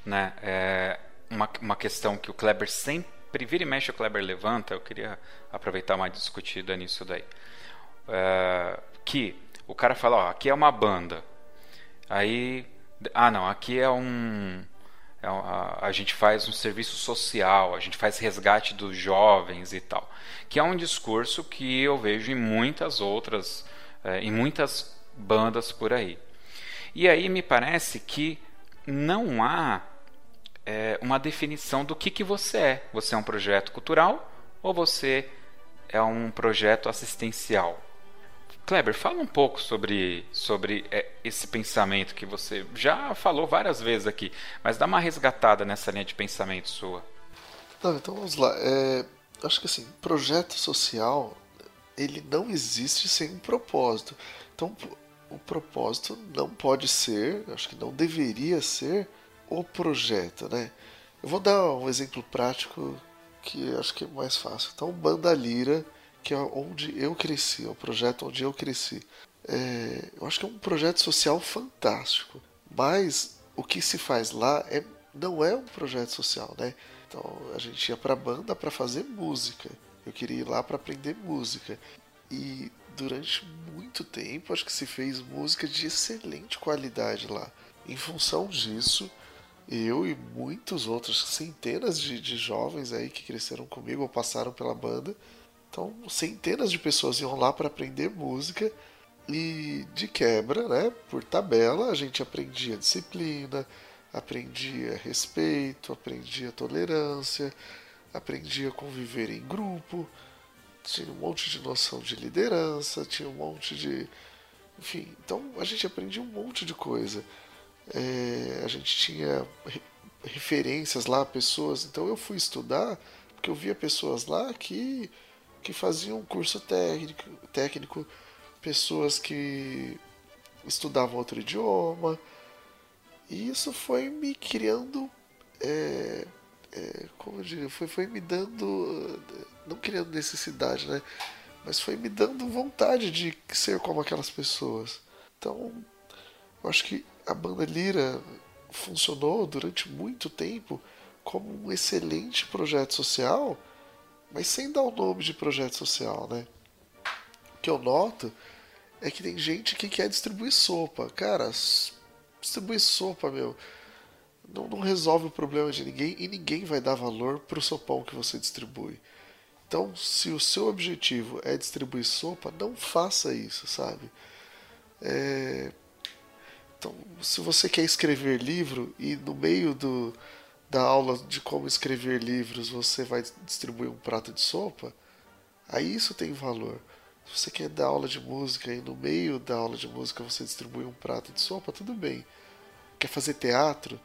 né, é, uma, uma questão que o Kleber sempre vira e mexe, o Kleber levanta. Eu queria aproveitar uma discutida nisso daí. Uh, que o cara fala: ó, aqui é uma banda. Aí, ah, não, aqui é um a, a, gente faz um serviço social, a gente faz resgate dos jovens e tal, que é um discurso que eu vejo em muitas outras, é, em muitas bandas por aí. E aí me parece que não há é, uma definição do que, que você é. Você é um projeto cultural ou você é um projeto assistencial? Kleber, fala um pouco sobre, sobre é, esse pensamento que você já falou várias vezes aqui, mas dá uma resgatada nessa linha de pensamento sua. Não, então vamos lá. É, acho que assim, projeto social ele não existe sem um propósito. Então o propósito não pode ser, acho que não deveria ser o projeto, né? Eu vou dar um exemplo prático que acho que é mais fácil. Então, Banda Lira que é onde eu cresci, é o projeto onde eu cresci. É, eu acho que é um projeto social fantástico. Mas o que se faz lá é, não é um projeto social, né? Então a gente ia para a banda para fazer música. Eu queria ir lá para aprender música. E durante muito tempo acho que se fez música de excelente qualidade lá. Em função disso, eu e muitos outros, centenas de, de jovens aí que cresceram comigo ou passaram pela banda. Então, centenas de pessoas iam lá para aprender música e de quebra, né, por tabela, a gente aprendia disciplina, aprendia respeito, aprendia tolerância, aprendia conviver em grupo, tinha um monte de noção de liderança, tinha um monte de. Enfim, então a gente aprendia um monte de coisa. É, a gente tinha referências lá, pessoas. Então eu fui estudar porque eu via pessoas lá que, que faziam curso técnico, técnico, pessoas que estudavam outro idioma. E isso foi me criando. É, é, como eu diria, foi, foi me dando. Não criando necessidade, né? Mas foi me dando vontade de ser como aquelas pessoas. Então, eu acho que a banda Lira funcionou durante muito tempo como um excelente projeto social, mas sem dar o nome de projeto social, né? O que eu noto é que tem gente que quer distribuir sopa. Cara, distribuir sopa, meu, não, não resolve o problema de ninguém e ninguém vai dar valor pro sopão que você distribui. Então, se o seu objetivo é distribuir sopa, não faça isso, sabe? É, então, se você quer escrever livro e no meio do, da aula de como escrever livros você vai distribuir um prato de sopa, aí isso tem valor. Se você quer dar aula de música e no meio da aula de música você distribui um prato de sopa, tudo bem. Quer fazer teatro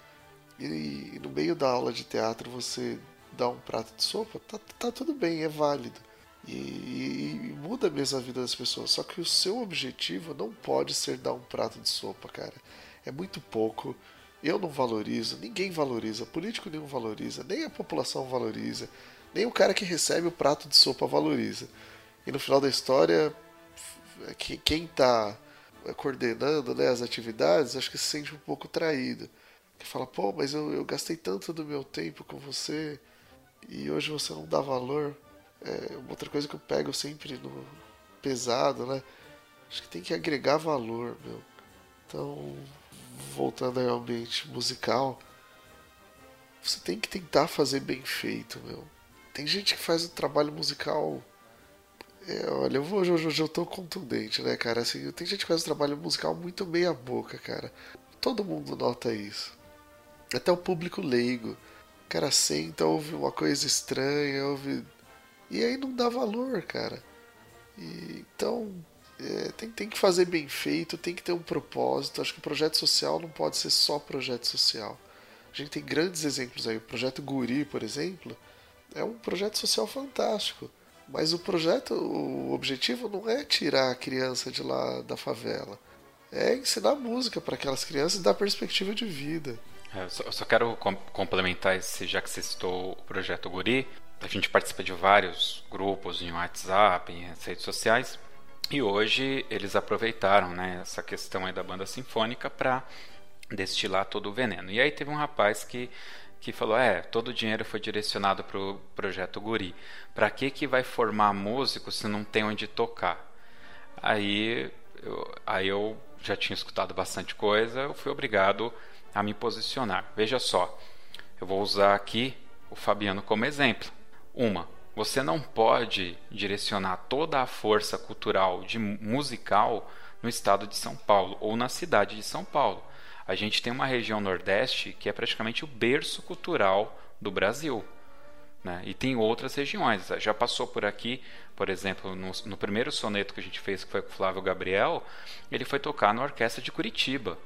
e, no meio da aula de teatro você dá um prato de sopa, tá, tá tudo bem, é válido. E, e, e, muda mesmo a vida das pessoas. Só que o seu objetivo não pode ser dar um prato de sopa, cara. É muito pouco. Eu não valorizo, ninguém valoriza, político nenhum valoriza, nem a população valoriza, nem o cara que recebe o prato de sopa valoriza. E no final da história, quem está coordenando né, as atividades, acho que se sente um pouco traído. Que fala, pô, mas eu, eu gastei tanto do meu tempo com você e hoje você não dá valor. É, outra coisa que eu pego sempre no pesado, né? Acho que tem que agregar valor, meu. Então, voltando ao ambiente musical, você tem que tentar fazer bem feito, meu. Tem gente que faz o trabalho musical. É, olha, eu vou, hoje eu tô contundente, né, cara? Assim, tem gente que faz o trabalho musical muito meia boca, cara. Todo mundo nota isso. Até o público leigo. O cara senta, ouve uma coisa estranha, ouve e aí não dá valor, cara. E, então, é, tem, tem que fazer bem feito, tem que ter um propósito. Acho que o projeto social não pode ser só projeto social. A gente tem grandes exemplos aí. O projeto Guri, por exemplo, é um projeto social fantástico. Mas o projeto, o objetivo não é tirar a criança de lá da favela. É ensinar música para aquelas crianças e dar perspectiva de vida. É, eu, só, eu só, quero com, complementar esse, já que você citou o projeto Guri, a gente participa de vários grupos em WhatsApp, em redes sociais, e hoje eles aproveitaram né, essa questão aí da banda sinfônica para destilar todo o veneno. E aí teve um rapaz que, que falou: é, todo o dinheiro foi direcionado para o projeto Guri. Para que, que vai formar músico se não tem onde tocar? Aí eu, aí eu já tinha escutado bastante coisa, eu fui obrigado a me posicionar. Veja só, eu vou usar aqui o Fabiano como exemplo. Uma, você não pode direcionar toda a força cultural de musical no estado de São Paulo ou na cidade de São Paulo. A gente tem uma região Nordeste que é praticamente o berço cultural do Brasil. Né? E tem outras regiões. Já passou por aqui, por exemplo, no, no primeiro soneto que a gente fez, que foi com o Flávio Gabriel, ele foi tocar na orquestra de Curitiba.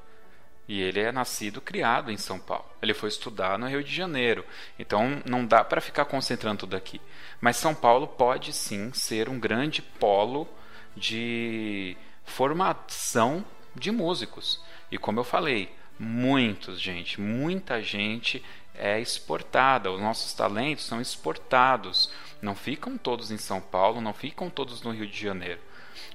E ele é nascido, criado em São Paulo. Ele foi estudar no Rio de Janeiro. Então não dá para ficar concentrando tudo aqui. Mas São Paulo pode sim ser um grande polo de formação de músicos. E como eu falei, muitos, gente, muita gente é exportada. Os nossos talentos são exportados. Não ficam todos em São Paulo, não ficam todos no Rio de Janeiro.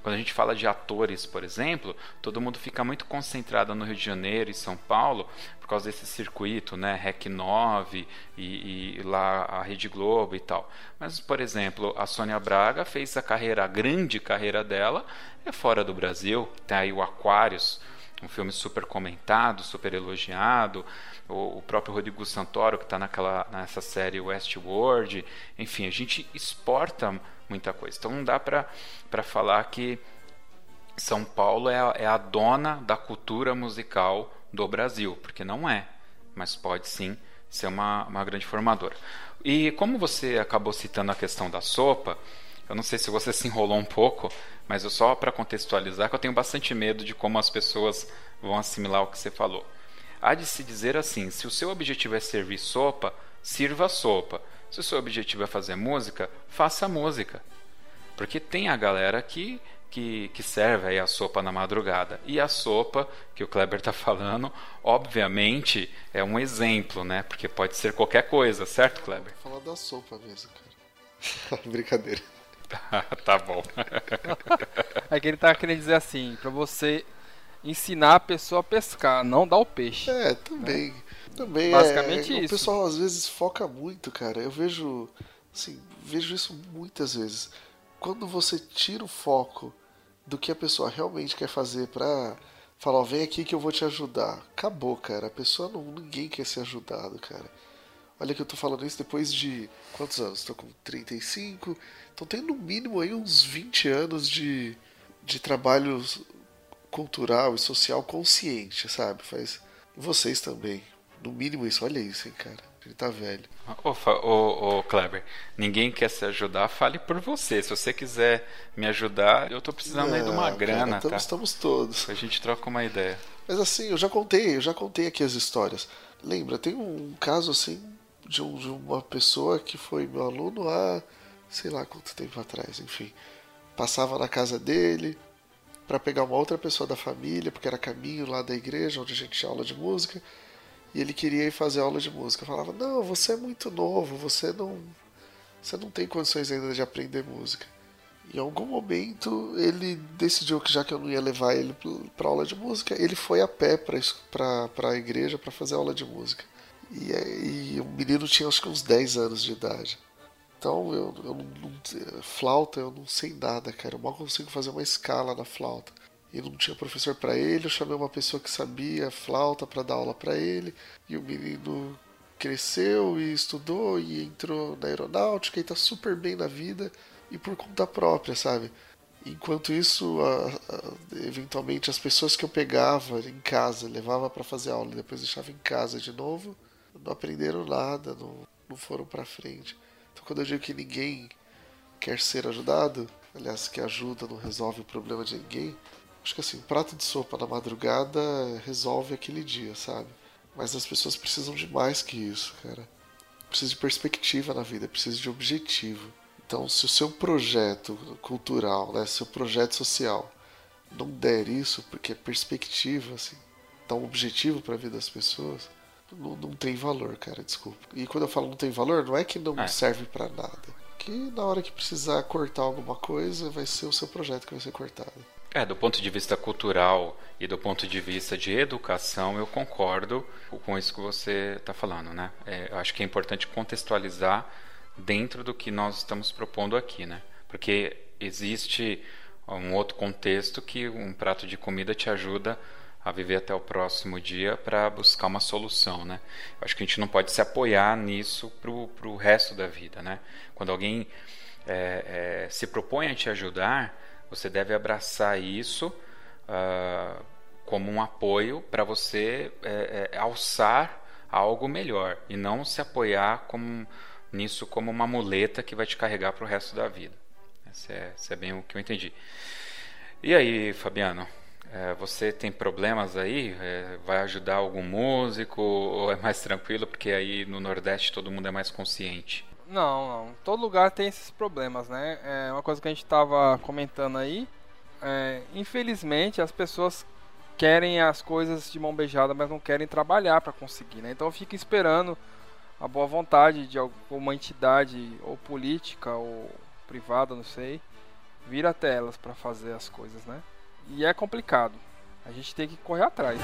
Quando a gente fala de atores, por exemplo, todo mundo fica muito concentrado no Rio de Janeiro e São Paulo por causa desse circuito, né, REC 9 e, e lá a Rede Globo e tal. Mas, por exemplo, a Sônia Braga fez a carreira, a grande carreira dela é fora do Brasil. Tem aí o Aquarius, um filme super comentado, super elogiado. O, o próprio Rodrigo Santoro, que está nessa série Westworld. Enfim, a gente exporta muita coisa. Então não dá para falar que São Paulo é a, é a dona da cultura musical do Brasil, porque não é. Mas pode sim ser uma, uma grande formadora. E como você acabou citando a questão da sopa, eu não sei se você se enrolou um pouco, mas eu só para contextualizar que eu tenho bastante medo de como as pessoas vão assimilar o que você falou. Há de se dizer assim: se o seu objetivo é servir sopa, sirva sopa. Se o seu objetivo é fazer música, faça música. Porque tem a galera que, que, que serve aí a sopa na madrugada. E a sopa que o Kleber está falando, obviamente, é um exemplo, né? Porque pode ser qualquer coisa, certo, Kleber? Falar da sopa mesmo, cara. Brincadeira. tá bom. é que ele tá querendo dizer assim, para você ensinar a pessoa a pescar, não dar o peixe. É, também. Né? Também Basicamente é, isso. O pessoal às vezes foca muito, cara. Eu vejo, assim, vejo isso muitas vezes. Quando você tira o foco do que a pessoa realmente quer fazer pra falar, ó, vem aqui que eu vou te ajudar. Acabou, cara. A pessoa não. Ninguém quer ser ajudado, cara. Olha que eu tô falando isso depois de. Quantos anos? Tô com 35. Então tem no mínimo aí uns 20 anos de, de trabalho cultural e social consciente, sabe? Faz. Vocês também. No mínimo isso, olha isso, hein, cara. Ele tá velho. Ô, ô, ô, Kleber, ninguém quer se ajudar, fale por você. Se você quiser me ajudar, eu tô precisando aí de uma grana, cara, tá? Estamos todos. A gente troca uma ideia. Mas assim, eu já contei, eu já contei aqui as histórias. Lembra, tem um caso assim de, um, de uma pessoa que foi meu aluno há sei lá quanto tempo atrás, enfim. Passava na casa dele para pegar uma outra pessoa da família, porque era caminho lá da igreja onde a gente tinha aula de música e ele queria ir fazer aula de música. Eu falava: "Não, você é muito novo, você não você não tem condições ainda de aprender música". Em algum momento ele decidiu que já que eu não ia levar ele para aula de música, ele foi a pé para a igreja para fazer aula de música. E, e o menino tinha acho que uns 10 anos de idade. Então eu, eu não, não, flauta eu não sei nada, cara. Eu mal consigo fazer uma escala na flauta e não tinha professor para ele, eu chamei uma pessoa que sabia flauta para dar aula para ele, e o menino cresceu e estudou e entrou na aeronáutica e tá super bem na vida e por conta própria, sabe? Enquanto isso, a, a, eventualmente as pessoas que eu pegava em casa, levava para fazer aula e depois deixava em casa de novo, não aprenderam nada, não, não foram para frente. Então quando eu digo que ninguém quer ser ajudado, aliás, que ajuda não resolve o problema de ninguém, Acho que assim, um prato de sopa na madrugada resolve aquele dia, sabe? Mas as pessoas precisam de mais que isso, cara. Precisa de perspectiva na vida, precisa de objetivo. Então, se o seu projeto cultural, né, seu projeto social não der isso, porque é perspectiva, assim, dá um objetivo para a vida das pessoas, não, não, tem valor, cara, desculpa. E quando eu falo não tem valor, não é que não é. serve para nada. Que na hora que precisar cortar alguma coisa, vai ser o seu projeto que vai ser cortado. É, do ponto de vista cultural e do ponto de vista de educação, eu concordo com isso que você está falando, né? É, eu acho que é importante contextualizar dentro do que nós estamos propondo aqui, né? Porque existe um outro contexto que um prato de comida te ajuda a viver até o próximo dia para buscar uma solução, né? Eu acho que a gente não pode se apoiar nisso para o resto da vida, né? Quando alguém é, é, se propõe a te ajudar você deve abraçar isso uh, como um apoio para você é, é, alçar algo melhor e não se apoiar como, nisso como uma muleta que vai te carregar para o resto da vida. Esse é, esse é, bem o que eu entendi. E aí, Fabiano? É, você tem problemas aí? É, vai ajudar algum músico ou é mais tranquilo porque aí no Nordeste todo mundo é mais consciente? Não, não. Todo lugar tem esses problemas, né? É uma coisa que a gente estava comentando aí. É, infelizmente, as pessoas querem as coisas de mão beijada, mas não querem trabalhar para conseguir, né? Então fica esperando a boa vontade de alguma entidade ou política ou privada, não sei, vir até elas para fazer as coisas, né? E é complicado. A gente tem que correr atrás.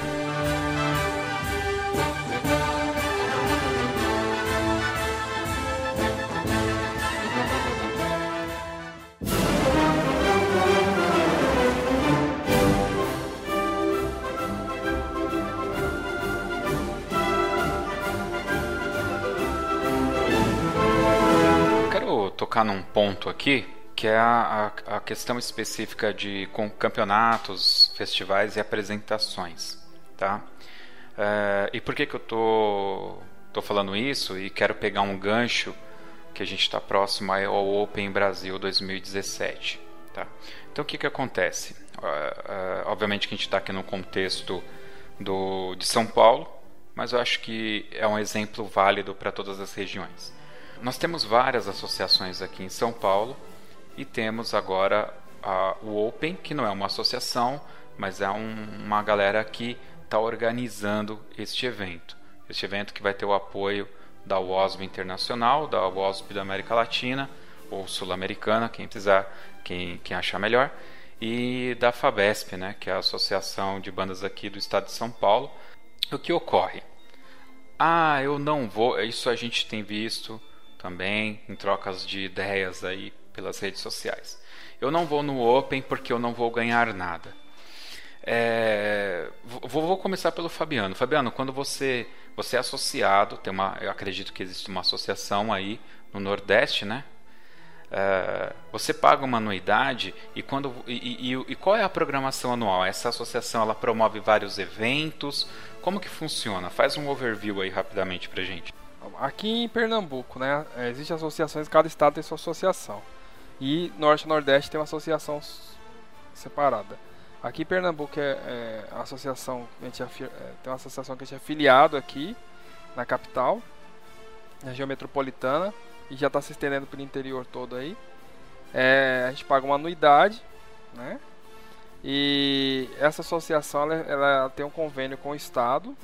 Tocar num ponto aqui que é a, a, a questão específica de com campeonatos, festivais e apresentações, tá? É, e por que que eu tô, tô falando isso e quero pegar um gancho que a gente está próximo ao Open Brasil 2017, tá? Então o que que acontece? Uh, obviamente que a gente está aqui no contexto do, de São Paulo, mas eu acho que é um exemplo válido para todas as regiões. Nós temos várias associações aqui em São Paulo e temos agora a, o Open, que não é uma associação, mas é um, uma galera que está organizando este evento. Este evento que vai ter o apoio da WOSB Internacional, da WOSB da América Latina ou Sul-Americana, quem precisar, quem, quem achar melhor, e da FABESP, né, que é a Associação de Bandas aqui do Estado de São Paulo. O que ocorre? Ah, eu não vou. Isso a gente tem visto também em trocas de ideias aí pelas redes sociais. Eu não vou no Open porque eu não vou ganhar nada. É, vou, vou, começar pelo Fabiano. Fabiano, quando você você é associado, tem uma, eu acredito que existe uma associação aí no Nordeste, né? É, você paga uma anuidade e quando e, e, e, qual é a programação anual? Essa associação ela promove vários eventos. Como que funciona? Faz um overview aí rapidamente pra gente. Aqui em Pernambuco, né, existem associações, cada estado tem sua associação. E Norte e Nordeste tem uma associação separada. Aqui em Pernambuco é, é a associação, a gente é, tem uma associação que a gente é afiliado aqui na capital, na região metropolitana, e já está se estendendo para o interior todo aí. É, a gente paga uma anuidade, né? E essa associação ela, ela, tem um convênio com o estado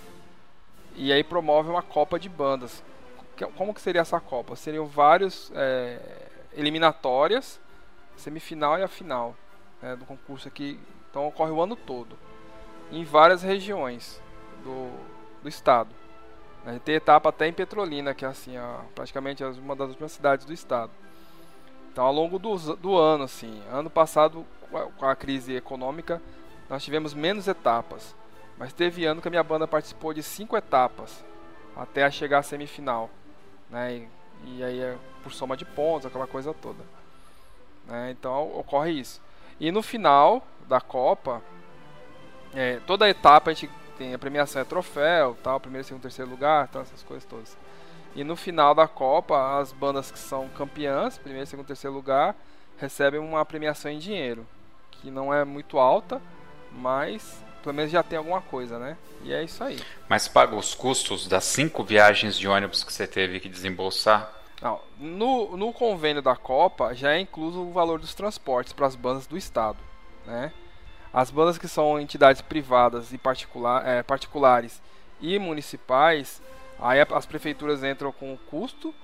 e aí promove uma copa de bandas. Como que seria essa copa? Seriam vários é, eliminatórias, semifinal e a final né, do concurso aqui. Então ocorre o ano todo, em várias regiões do, do estado. Né, tem etapa até em Petrolina, que é assim, ó, praticamente uma das últimas cidades do estado. Então ao longo do, do ano, assim, ano passado com a crise econômica, nós tivemos menos etapas. Mas teve ano que a minha banda participou de cinco etapas até chegar à semifinal. Né? E aí é por soma de pontos, aquela coisa toda. Né? Então ocorre isso. E no final da Copa, é, toda a etapa a gente tem a premiação é troféu, tal, primeiro, segundo, terceiro lugar, tal, essas coisas todas. E no final da Copa, as bandas que são campeãs, primeiro, segundo, terceiro lugar, recebem uma premiação em dinheiro, que não é muito alta, mas pelo menos já tem alguma coisa, né? E é isso aí. Mas paga os custos das cinco viagens de ônibus que você teve que desembolsar? Não, no, no convênio da Copa já é incluso o valor dos transportes para as bandas do estado, né? As bandas que são entidades privadas e particular, é, particulares e municipais, aí as prefeituras entram com o custo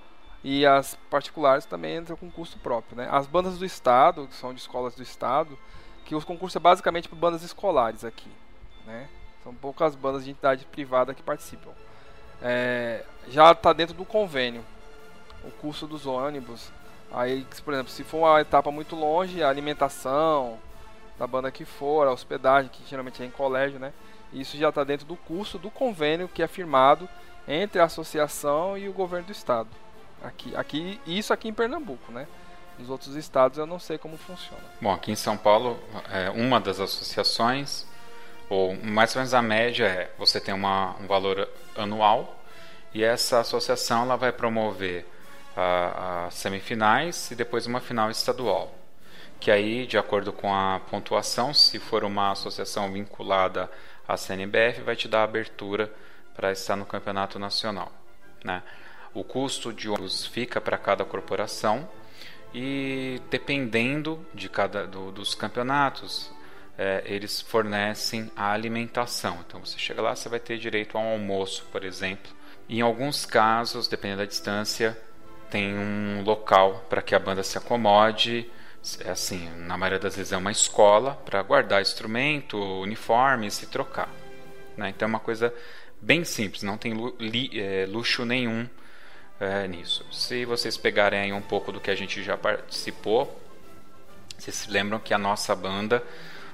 e as particulares também entram com custo próprio, né? As bandas do estado, que são de escolas do estado, que os concursos é basicamente para bandas escolares aqui, né? São poucas bandas de entidade privada que participam. É, já está dentro do convênio o custo dos ônibus. Aí, por exemplo, se for uma etapa muito longe, a alimentação da banda que for, a hospedagem, que geralmente é em colégio, né? Isso já está dentro do custo do convênio que é firmado entre a associação e o governo do estado. Aqui, aqui, isso aqui em Pernambuco, né? Nos outros estados eu não sei como funciona. Bom, aqui em São Paulo, é, uma das associações, ou mais ou menos a média é, você tem uma, um valor anual e essa associação ela vai promover as semifinais e depois uma final estadual. Que aí, de acordo com a pontuação, se for uma associação vinculada à CNBF, vai te dar abertura para estar no campeonato nacional. Né? O custo de ônibus fica para cada corporação e dependendo de cada do, dos campeonatos, é, eles fornecem a alimentação. Então você chega lá, você vai ter direito a um almoço, por exemplo. Em alguns casos, dependendo da distância, tem um local para que a banda se acomode É assim, na maioria das vezes é uma escola para guardar instrumento, uniforme e se trocar. Né? Então é uma coisa bem simples, não tem é, luxo nenhum é, nisso. Se vocês pegarem aí um pouco do que a gente já participou, vocês se lembram que a nossa banda,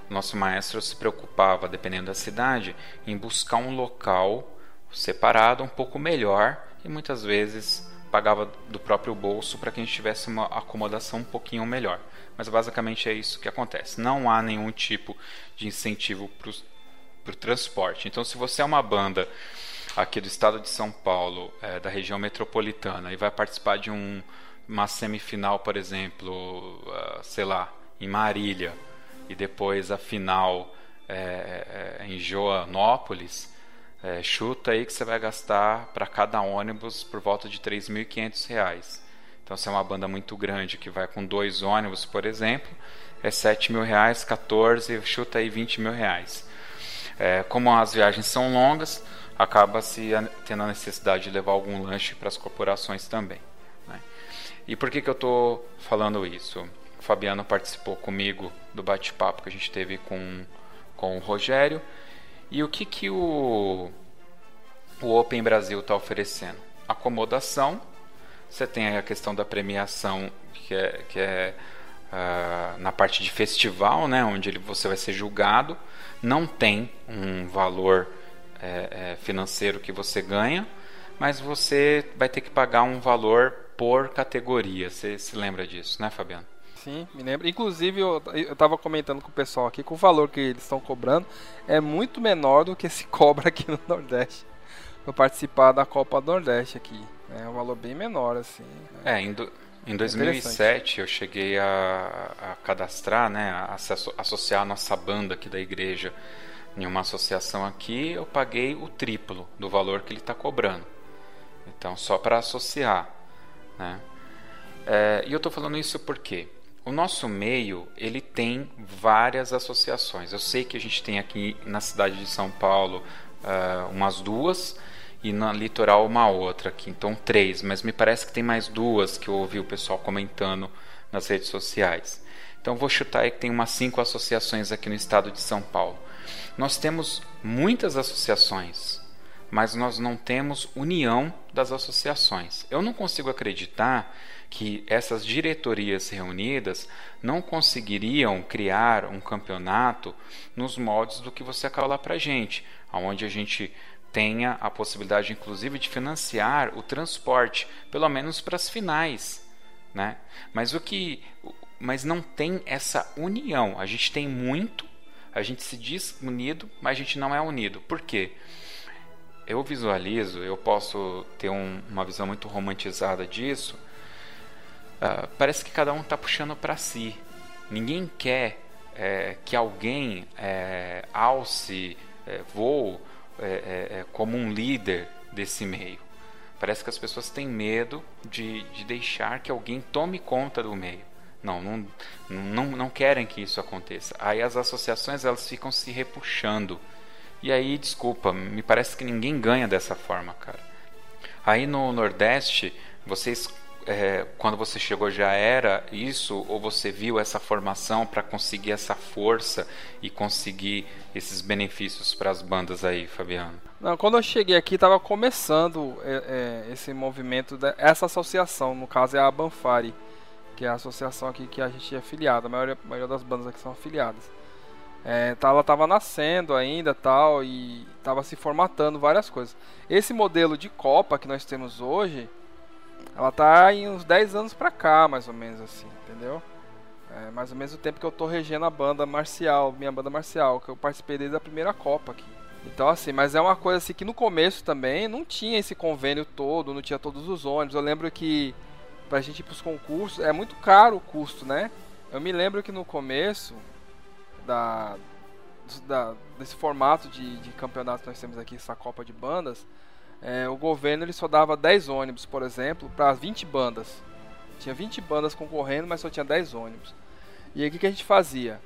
nosso maestro se preocupava, dependendo da cidade, em buscar um local separado um pouco melhor e muitas vezes pagava do próprio bolso para que a gente tivesse uma acomodação um pouquinho melhor. Mas basicamente é isso que acontece. Não há nenhum tipo de incentivo para o transporte. Então, se você é uma banda aqui do estado de São Paulo, é, da região metropolitana, e vai participar de um, uma semifinal, por exemplo, uh, sei lá, em Marília, e depois a final é, é, em Joanópolis, é, chuta aí que você vai gastar para cada ônibus por volta de R$ 3.500. Então, se é uma banda muito grande que vai com dois ônibus, por exemplo, é 7 mil reais, 14, chuta aí 20 mil reais. É, como as viagens são longas, acaba se tendo a necessidade de levar algum lanche para as corporações também. Né? E por que, que eu estou falando isso? Fabiano participou comigo do bate-papo que a gente teve com, com o Rogério. E o que, que o, o Open Brasil está oferecendo? Acomodação. Você tem a questão da premiação, que é, que é uh, na parte de festival, né, onde ele, você vai ser julgado não tem um valor é, é, financeiro que você ganha, mas você vai ter que pagar um valor por categoria. Você se lembra disso, né, Fabiano? Sim, me lembro. Inclusive, eu estava comentando com o pessoal aqui que o valor que eles estão cobrando é muito menor do que se cobra aqui no Nordeste. Para participar da Copa do Nordeste aqui. É um valor bem menor, assim. É, indo, em 2007 eu cheguei a, a cadastrar, né, a, a associar a nossa banda aqui da igreja em uma associação aqui, eu paguei o triplo do valor que ele está cobrando. Então, só para associar. Né? É, e eu estou falando isso porque o nosso meio ele tem várias associações. Eu sei que a gente tem aqui na cidade de São Paulo uh, umas duas e na litoral uma outra aqui. Então três, mas me parece que tem mais duas que eu ouvi o pessoal comentando nas redes sociais. Então vou chutar aí que tem umas cinco associações aqui no estado de São Paulo. Nós temos muitas associações, mas nós não temos união das associações. Eu não consigo acreditar que essas diretorias reunidas não conseguiriam criar um campeonato nos moldes do que você acaba lá para gente, aonde a gente tenha a possibilidade, inclusive, de financiar o transporte, pelo menos para as finais, né? Mas o que, mas não tem essa união. A gente tem muito, a gente se diz unido, mas a gente não é unido. Por quê? Eu visualizo, eu posso ter um, uma visão muito romantizada disso. Uh, parece que cada um está puxando para si. Ninguém quer é, que alguém é, alce é, voo é, é, é, como um líder desse meio. Parece que as pessoas têm medo de, de deixar que alguém tome conta do meio. Não, não, não, não querem que isso aconteça. Aí as associações elas ficam se repuxando. E aí, desculpa, me parece que ninguém ganha dessa forma, cara. Aí no Nordeste, vocês é, quando você chegou já era isso ou você viu essa formação para conseguir essa força e conseguir esses benefícios para as bandas aí, Fabiano? Não, quando eu cheguei aqui estava começando é, é, esse movimento, essa associação, no caso é a Banfari, que é a associação aqui que a gente é afiliado, a maioria, a maioria das bandas aqui são afiliadas. É, tá, ela estava nascendo ainda tal e estava se formatando várias coisas. Esse modelo de Copa que nós temos hoje ela tá em uns 10 anos pra cá, mais ou menos assim, entendeu? É mais ou menos o tempo que eu tô regendo a banda marcial, minha banda marcial, que eu participei desde a primeira Copa aqui. Então assim, mas é uma coisa assim que no começo também não tinha esse convênio todo, não tinha todos os ônibus. Eu lembro que pra gente ir pros concursos é muito caro o custo, né? Eu me lembro que no começo da, da desse formato de, de campeonato que nós temos aqui, essa Copa de Bandas, é, o governo ele só dava 10 ônibus, por exemplo, para 20 bandas. Tinha 20 bandas concorrendo, mas só tinha 10 ônibus. E aí o que, que a gente fazia?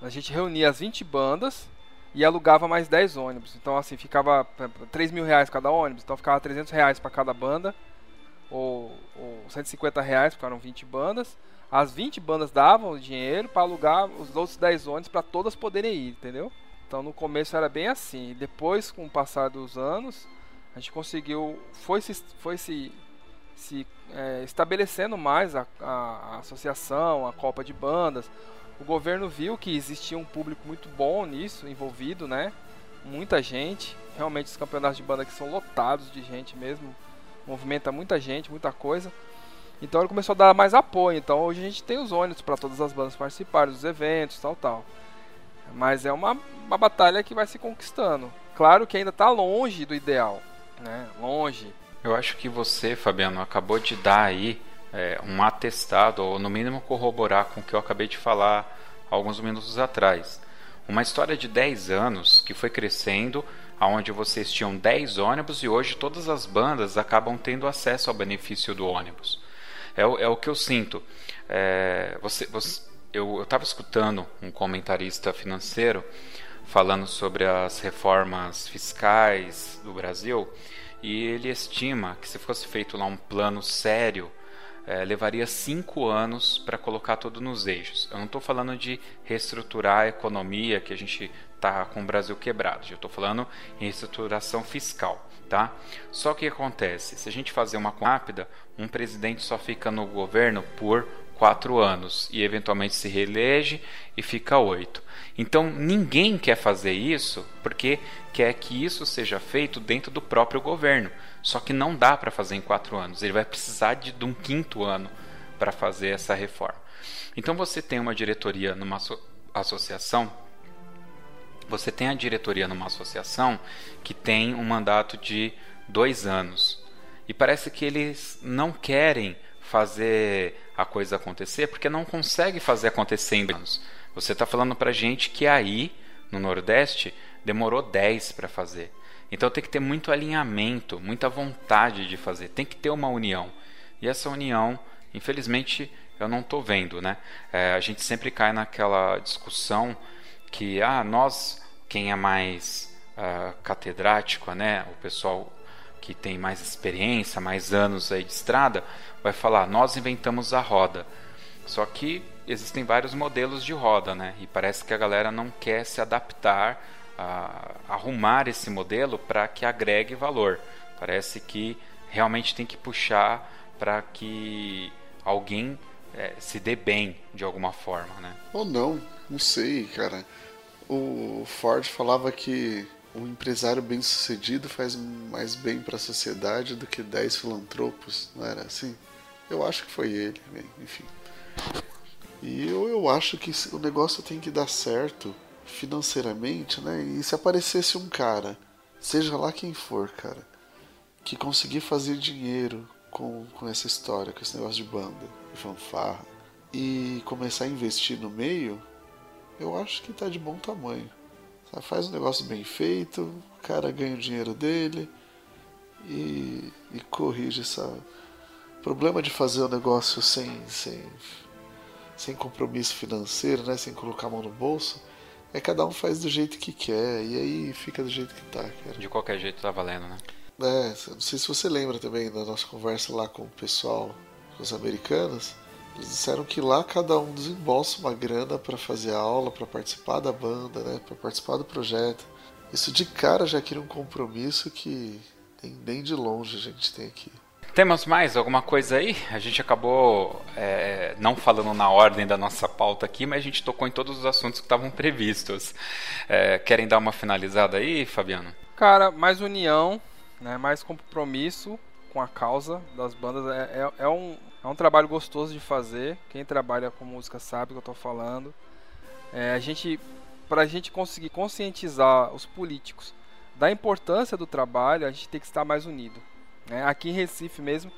A gente reunia as 20 bandas e alugava mais 10 ônibus. Então assim, ficava 3 mil reais cada ônibus, então ficava 300 reais para cada banda. Ou, ou 150 reais, porque eram 20 bandas. as 20 bandas davam dinheiro para alugar os outros 10 ônibus para todas poderem ir, entendeu? Então no começo era bem assim. Depois, com o passar dos anos, a gente conseguiu, foi se, foi se, se é, estabelecendo mais a, a, a, associação, a Copa de Bandas. O governo viu que existia um público muito bom nisso, envolvido, né? Muita gente. Realmente os campeonatos de banda que são lotados de gente mesmo. Movimenta muita gente, muita coisa. Então ele começou a dar mais apoio. Então hoje a gente tem os ônibus para todas as bandas participarem dos eventos, tal, tal. Mas é uma, uma batalha que vai se conquistando. Claro que ainda está longe do ideal, né? Longe. Eu acho que você, Fabiano, acabou de dar aí é, um atestado, ou no mínimo corroborar com o que eu acabei de falar alguns minutos atrás. Uma história de 10 anos que foi crescendo, aonde vocês tinham 10 ônibus e hoje todas as bandas acabam tendo acesso ao benefício do ônibus. É, é o que eu sinto. É, você, você, eu estava escutando um comentarista financeiro falando sobre as reformas fiscais do Brasil e ele estima que se fosse feito lá um plano sério é, levaria cinco anos para colocar tudo nos eixos. Eu não estou falando de reestruturar a economia que a gente está com o Brasil quebrado. Eu estou falando em reestruturação fiscal tá? Só que acontece, se a gente fazer uma rápida, um presidente só fica no governo por quatro anos e eventualmente se reelege e fica oito. Então ninguém quer fazer isso porque quer que isso seja feito dentro do próprio governo. Só que não dá para fazer em quatro anos. Ele vai precisar de, de um quinto ano para fazer essa reforma. Então você tem uma diretoria numa associação você tem a diretoria numa associação que tem um mandato de dois anos. E parece que eles não querem fazer a coisa acontecer porque não consegue fazer acontecer em anos. Você está falando para gente que aí, no Nordeste, demorou 10 para fazer. Então tem que ter muito alinhamento, muita vontade de fazer. Tem que ter uma união. E essa união, infelizmente, eu não estou vendo. Né? É, a gente sempre cai naquela discussão que ah, nós quem é mais uh, catedrático, né, o pessoal que tem mais experiência, mais anos aí de estrada, vai falar: nós inventamos a roda. Só que existem vários modelos de roda, né? E parece que a galera não quer se adaptar, a arrumar esse modelo para que agregue valor. Parece que realmente tem que puxar para que alguém é, se dê bem de alguma forma, né? Ou não, não sei, cara o Ford falava que um empresário bem sucedido faz mais bem para a sociedade do que 10 filantropos, não era assim? Eu acho que foi ele, enfim. E eu, eu acho que o negócio tem que dar certo financeiramente, né? E se aparecesse um cara, seja lá quem for, cara, que conseguir fazer dinheiro com, com essa história, com esse negócio de banda, de fanfarra, e começar a investir no meio, eu acho que tá de bom tamanho. Faz um negócio bem feito, o cara ganha o dinheiro dele e, e corrige essa problema de fazer o negócio sem, sem, sem compromisso financeiro, né? sem colocar a mão no bolso. É cada um faz do jeito que quer e aí fica do jeito que tá, cara. De qualquer jeito tá valendo, né? É, não sei se você lembra também da nossa conversa lá com o pessoal, com os americanos. Eles disseram que lá cada um desembolsa uma grana para fazer aula, para participar da banda, né, para participar do projeto. Isso de cara já cria um compromisso que nem, nem de longe a gente tem aqui. Temos mais alguma coisa aí? A gente acabou é, não falando na ordem da nossa pauta aqui, mas a gente tocou em todos os assuntos que estavam previstos. É, querem dar uma finalizada aí, Fabiano? Cara, mais união, né, mais compromisso com a causa das bandas. É, é, é um, é um trabalho gostoso de fazer. Quem trabalha com música sabe o que eu estou falando. É, a gente, para a gente conseguir conscientizar os políticos da importância do trabalho, a gente tem que estar mais unido. Né? Aqui em Recife mesmo,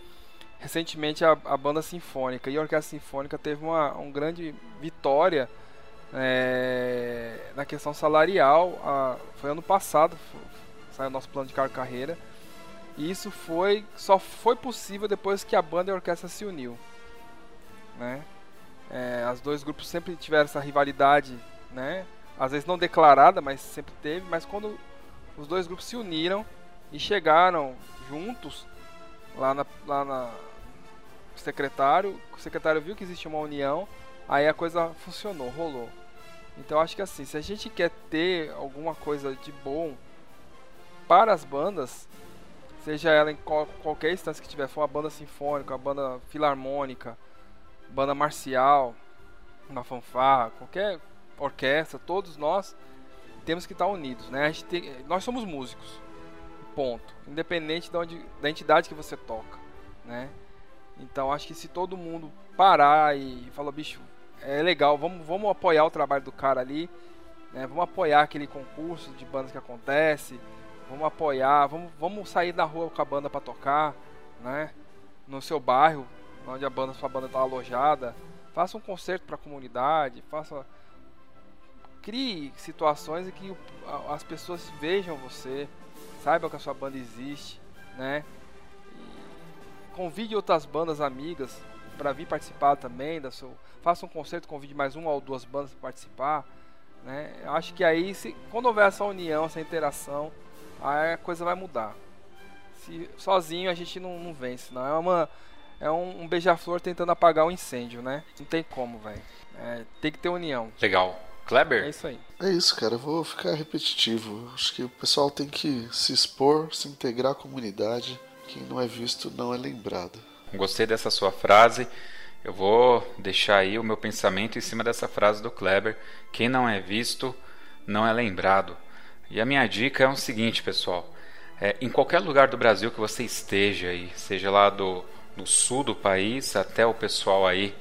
recentemente a, a banda sinfônica e a orquestra sinfônica teve uma, uma grande vitória é, na questão salarial. A, foi ano passado, saiu nosso plano de carreira e isso foi só foi possível depois que a banda e a orquestra se uniu, né? É, as dois grupos sempre tiveram essa rivalidade, né? Às vezes não declarada, mas sempre teve. Mas quando os dois grupos se uniram e chegaram juntos lá na, lá na secretário, o secretário viu que existia uma união, aí a coisa funcionou, rolou. Então acho que assim, se a gente quer ter alguma coisa de bom para as bandas, seja ela em qual, qualquer instância que tiver, for uma banda sinfônica, uma banda filarmônica, banda marcial, uma fanfarra, qualquer orquestra, todos nós temos que estar unidos, né? A gente tem, nós somos músicos, ponto, independente de onde, da entidade que você toca, né? Então acho que se todo mundo parar e falar, bicho, é legal, vamos, vamos apoiar o trabalho do cara ali, né? Vamos apoiar aquele concurso de bandas que acontece, vamos apoiar, vamos, vamos sair na rua com a banda para tocar, né? No seu bairro, onde a banda, sua banda está alojada, faça um concerto para a comunidade, faça crie situações em que as pessoas vejam você, saibam que a sua banda existe, né? Convide outras bandas amigas para vir participar também da seu, faça um concerto, convide mais uma ou duas bandas para participar, né? Eu acho que aí se, quando houver essa união, essa interação, aí a coisa vai mudar. Se sozinho a gente não, não vence, não é uma é um, um beija-flor tentando apagar o um incêndio, né? Não tem como, velho. É, tem que ter união. Legal. Kleber? É isso aí. É isso, cara. Eu vou ficar repetitivo. Acho que o pessoal tem que se expor, se integrar à comunidade. Quem não é visto não é lembrado. Gostei dessa sua frase. Eu vou deixar aí o meu pensamento em cima dessa frase do Kleber. Quem não é visto não é lembrado. E a minha dica é o seguinte, pessoal. É, em qualquer lugar do Brasil que você esteja aí, seja lá do, do sul do país até o pessoal aí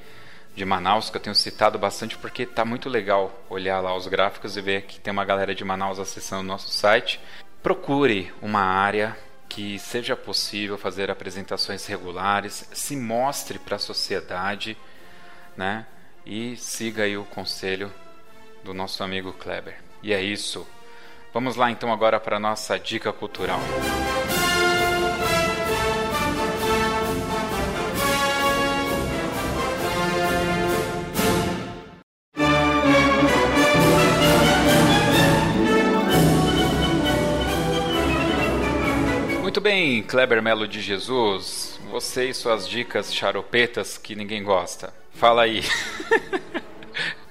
de Manaus, que eu tenho citado bastante porque tá muito legal olhar lá os gráficos e ver que tem uma galera de Manaus acessando o nosso site. Procure uma área que seja possível fazer apresentações regulares, se mostre para a sociedade, né? E siga aí o conselho do nosso amigo Kleber. E é isso. Vamos lá então agora para a nossa dica cultural. Muito bem, Kleber Melo de Jesus, você e suas dicas charopetas que ninguém gosta. Fala aí.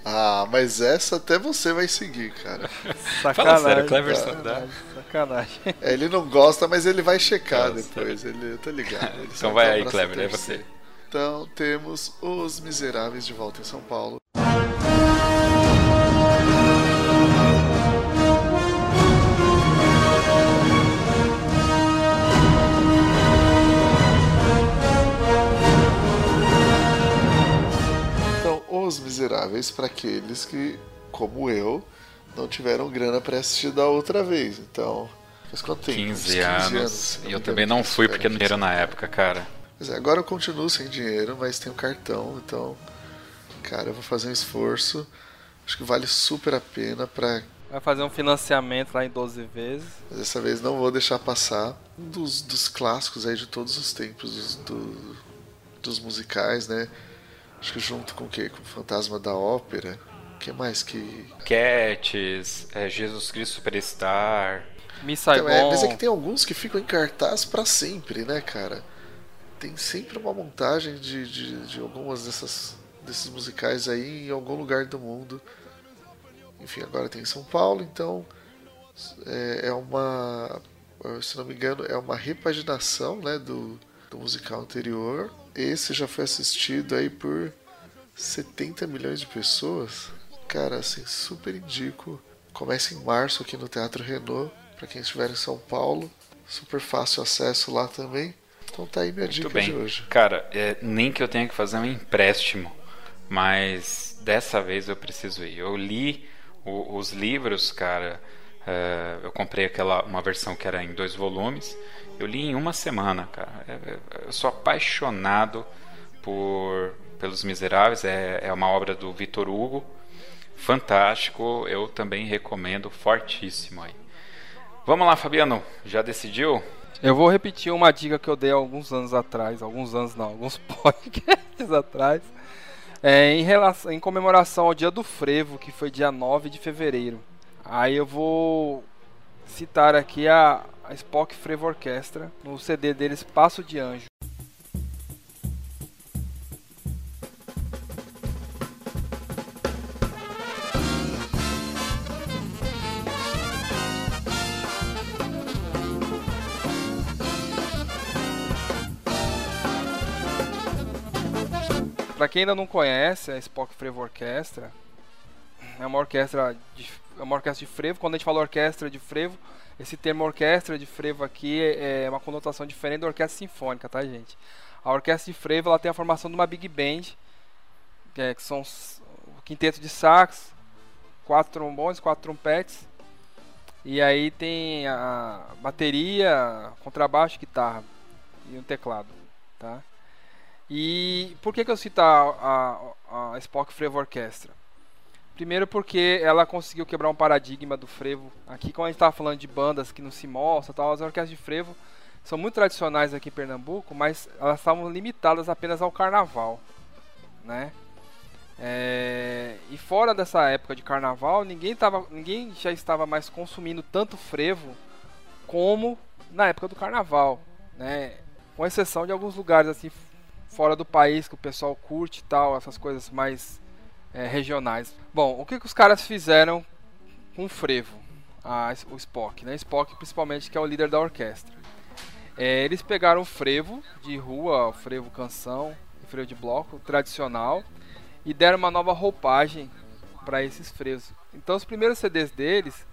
ah, mas essa até você vai seguir, cara. Sacanagem. Fala sério, Kleber sacanagem. sacanagem. É, ele não gosta, mas ele vai checar Nossa, depois. Ele, eu tô ligado. Ele então vai aí, Kleber, é você. Então temos Os Miseráveis de volta em São Paulo. Para aqueles que, como eu, não tiveram grana para assistir da outra vez. Então, faz quanto tempo? 15, 15 anos. anos e eu também não fui porque não era na época, cara. Pois é, agora eu continuo sem dinheiro, mas tenho cartão, então, cara, eu vou fazer um esforço. Acho que vale super a pena para Vai fazer um financiamento lá em 12 vezes. Mas dessa vez não vou deixar passar. Um dos, dos clássicos aí de todos os tempos, dos, do, dos musicais, né? Acho que junto com o quê? Com o Fantasma da Ópera. O que mais que. Cats, é, Jesus Cristo Superstar. Miss Saigon. Então, é, mas é que tem alguns que ficam em cartaz para sempre, né, cara? Tem sempre uma montagem de, de, de algumas dessas, desses musicais aí em algum lugar do mundo. Enfim, agora tem São Paulo, então é, é uma. Se não me engano, é uma repaginação né, do, do musical anterior esse já foi assistido aí por 70 milhões de pessoas. Cara, assim, super indico. Começa em março aqui no Teatro Renault, para quem estiver em São Paulo. Super fácil acesso lá também. Então tá aí minha Muito dica bem. de hoje. Cara, é, nem que eu tenha que fazer um empréstimo, mas dessa vez eu preciso ir. Eu li o, os livros, cara. Uh, eu comprei aquela uma versão que era em dois volumes eu li em uma semana, cara. É, é, eu sou apaixonado por pelos Miseráveis. É, é uma obra do Vitor Hugo, fantástico. Eu também recomendo fortíssimo aí. Vamos lá, Fabiano. Já decidiu? Eu vou repetir uma dica que eu dei alguns anos atrás, alguns anos não, alguns podcasts atrás, é, em, relação, em comemoração ao Dia do Frevo, que foi dia 9 de fevereiro. Aí eu vou citar aqui a, a Spock Frevo Orquestra no CD deles Passo de Anjo. Para quem ainda não conhece a Spock Frevo Orquestra, é uma orquestra de, é uma orquestra de frevo. Quando a gente fala orquestra de frevo, esse termo orquestra de frevo aqui é, é uma conotação diferente da orquestra sinfônica, tá, gente? A orquestra de frevo ela tem a formação de uma big band, que, é, que são o quinteto de sax, quatro trombones, quatro trompetes, e aí tem a bateria, contrabaixo, guitarra e um teclado, tá? E por que, que eu cito a, a, a Spock Frevo Orquestra? Primeiro porque ela conseguiu quebrar um paradigma do frevo. Aqui, quando a gente estava falando de bandas que não se mostram, tal, as orquestras de frevo são muito tradicionais aqui em Pernambuco, mas elas estavam limitadas apenas ao carnaval, né? É, e fora dessa época de carnaval, ninguém, tava, ninguém já estava mais consumindo tanto frevo como na época do carnaval, né? Com exceção de alguns lugares assim fora do país que o pessoal curte e tal, essas coisas mais é, regionais. Bom, o que, que os caras fizeram com o frevo? Ah, o Spock, né? Spock principalmente que é o líder da orquestra. É, eles pegaram o frevo de rua, o frevo canção, o frevo de bloco tradicional e deram uma nova roupagem para esses frevos. Então os primeiros CDs deles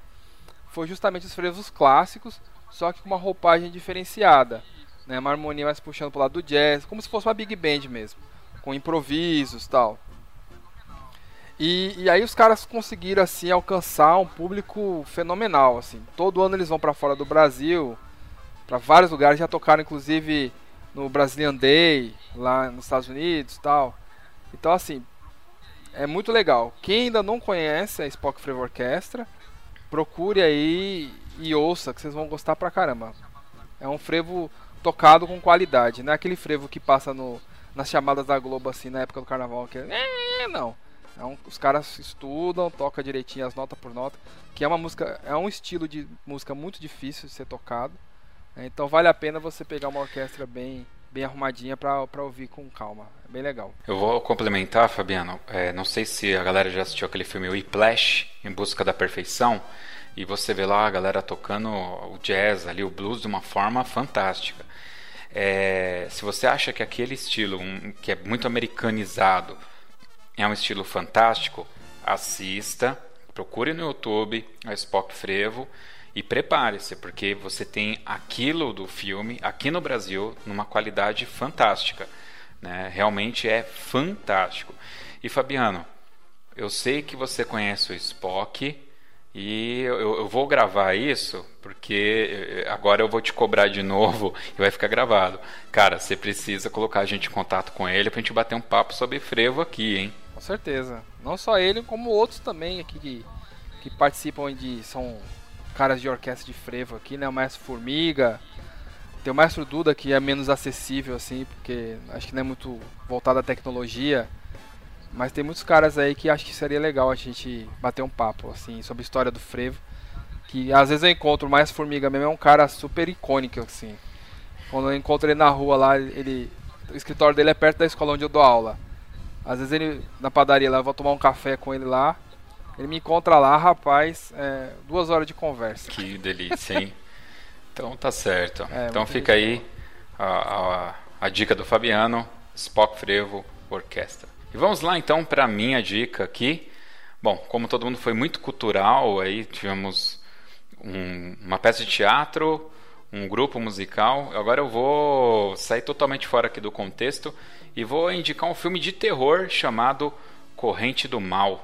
foi justamente os frevos clássicos, só que com uma roupagem diferenciada, né? Uma harmonia mais puxando para o lado do jazz, como se fosse uma big band mesmo, com improvisos, tal. E, e, aí os caras conseguiram assim alcançar um público fenomenal, assim. Todo ano eles vão para fora do Brasil, para vários lugares, já tocaram inclusive no Brazilian Day, lá nos Estados Unidos, tal. Então assim, é muito legal. Quem ainda não conhece a Spock Frevo Orquestra, procure aí e ouça, que vocês vão gostar pra caramba. É um frevo tocado com qualidade, não é aquele frevo que passa no, nas chamadas da Globo assim na época do carnaval, que é, não. É um, os caras estudam, toca direitinho as notas por nota, que é uma música, é um estilo de música muito difícil de ser tocado. É, então vale a pena você pegar uma orquestra bem bem arrumadinha para ouvir com calma. É bem legal. Eu vou complementar, Fabiano. É, não sei se a galera já assistiu aquele filme Whiplash, Em Busca da Perfeição. E você vê lá a galera tocando o jazz ali, o blues de uma forma fantástica. É, se você acha que aquele estilo, um, que é muito americanizado, é um estilo fantástico, assista, procure no YouTube a Spock Frevo e prepare-se, porque você tem aquilo do filme aqui no Brasil numa qualidade fantástica. Né? Realmente é fantástico. E Fabiano, eu sei que você conhece o Spock e eu, eu, vou gravar isso porque eh, agora eu vou te cobrar de novo e vai ficar gravado. Cara, você precisa colocar a gente em contato com ele pra gente bater um papo sobre frevo aqui, hein? Com certeza. Não só ele, como outros também aqui que, que participam de. são caras de orquestra de frevo aqui, né? O Maestro Formiga. Tem o Maestro Duda que é menos acessível, assim, porque acho que não é muito voltado à tecnologia. Mas tem muitos caras aí que acho que seria legal a gente bater um papo, assim, sobre a história do frevo. Que às vezes eu encontro Maestro Formiga mesmo, é um cara super icônico, assim. Quando eu encontro ele na rua lá, ele. O escritório dele é perto da escola onde eu dou aula. Às vezes ele na padaria lá, eu vou tomar um café com ele lá. Ele me encontra lá, rapaz, é, duas horas de conversa. Que delícia, hein? então tá certo. É, então fica aí a, a, a, dica do Fabiano, Spock Frevo Orquestra. E vamos lá então para a minha dica aqui. Bom, como todo mundo foi muito cultural, aí tivemos um, uma peça de teatro, um grupo musical. Agora eu vou sair totalmente fora aqui do contexto e vou indicar um filme de terror chamado Corrente do Mal.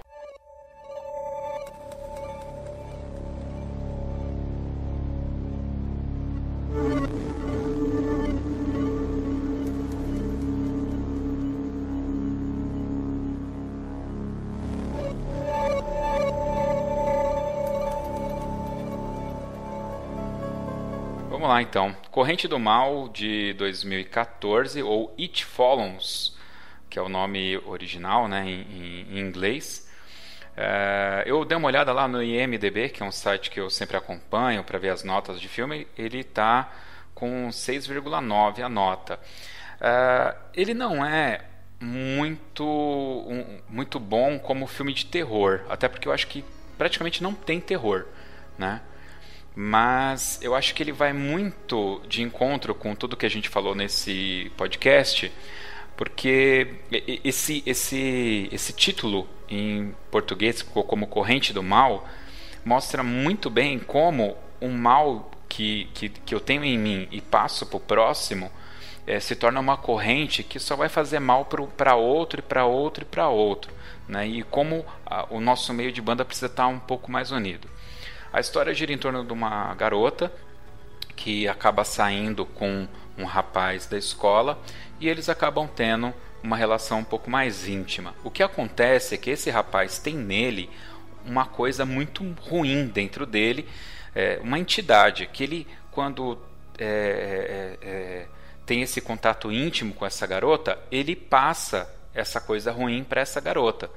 Lá então. Corrente do Mal de 2014, ou It Follows, que é o nome original né, em, em inglês. É, eu dei uma olhada lá no IMDB, que é um site que eu sempre acompanho para ver as notas de filme. Ele está com 6,9 a nota. É, ele não é muito, um, muito bom como filme de terror, até porque eu acho que praticamente não tem terror, né? Mas eu acho que ele vai muito de encontro com tudo que a gente falou nesse podcast, porque esse, esse, esse título em português como Corrente do Mal mostra muito bem como o mal que, que, que eu tenho em mim e passo para o próximo é, se torna uma corrente que só vai fazer mal para outro e para outro e para outro. Né? E como a, o nosso meio de banda precisa estar um pouco mais unido. A história gira em torno de uma garota que acaba saindo com um rapaz da escola e eles acabam tendo uma relação um pouco mais íntima. O que acontece é que esse rapaz tem nele uma coisa muito ruim dentro dele, é, uma entidade que ele, quando é, é, é tem esse contato íntimo com essa garota, ele passa essa coisa ruim para essa garota.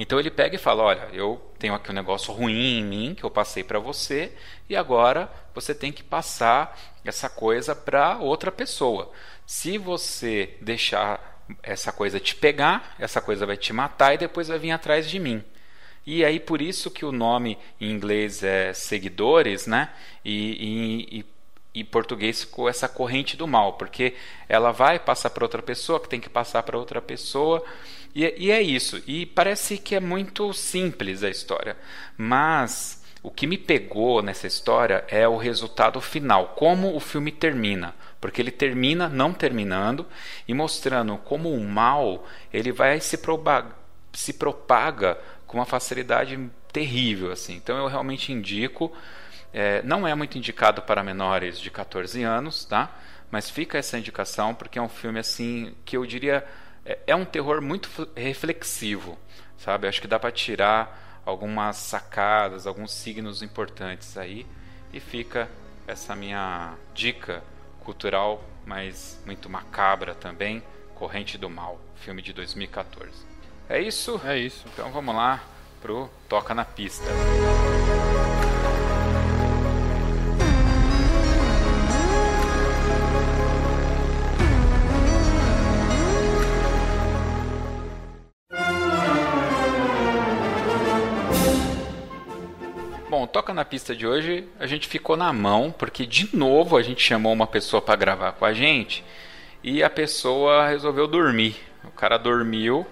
Então ele pega e fala: Olha, eu tenho aqui um negócio ruim em mim que eu passei para você, e agora você tem que passar essa coisa para outra pessoa. Se você deixar essa coisa te pegar, essa coisa vai te matar e depois vai vir atrás de mim. E aí por isso que o nome em inglês é seguidores, né? E, e, e, e português ficou essa corrente do mal, porque ela vai passar para outra pessoa, que tem que passar para outra pessoa. E, e é isso. E parece que é muito simples a história, mas o que me pegou nessa história é o resultado final, como o filme termina, porque ele termina não terminando e mostrando como o mal ele vai se, se propaga com uma facilidade terrível assim. Então eu realmente indico, é, não é muito indicado para menores de 14 anos, tá? Mas fica essa indicação porque é um filme assim que eu diria é, é um terror muito reflexivo, sabe? Acho que dá para tirar algumas sacadas, alguns signos importantes aí. E fica essa minha dica cultural, mas muito macabra também, Corrente do Mal, filme de 2014. É isso? É isso. Então vamos lá pro Toca na Pista. Bom, na pista de hoje, a gente ficou na mão, porque de novo a gente chamou uma pessoa para gravar com a gente e a pessoa resolveu dormir. O cara dormiu,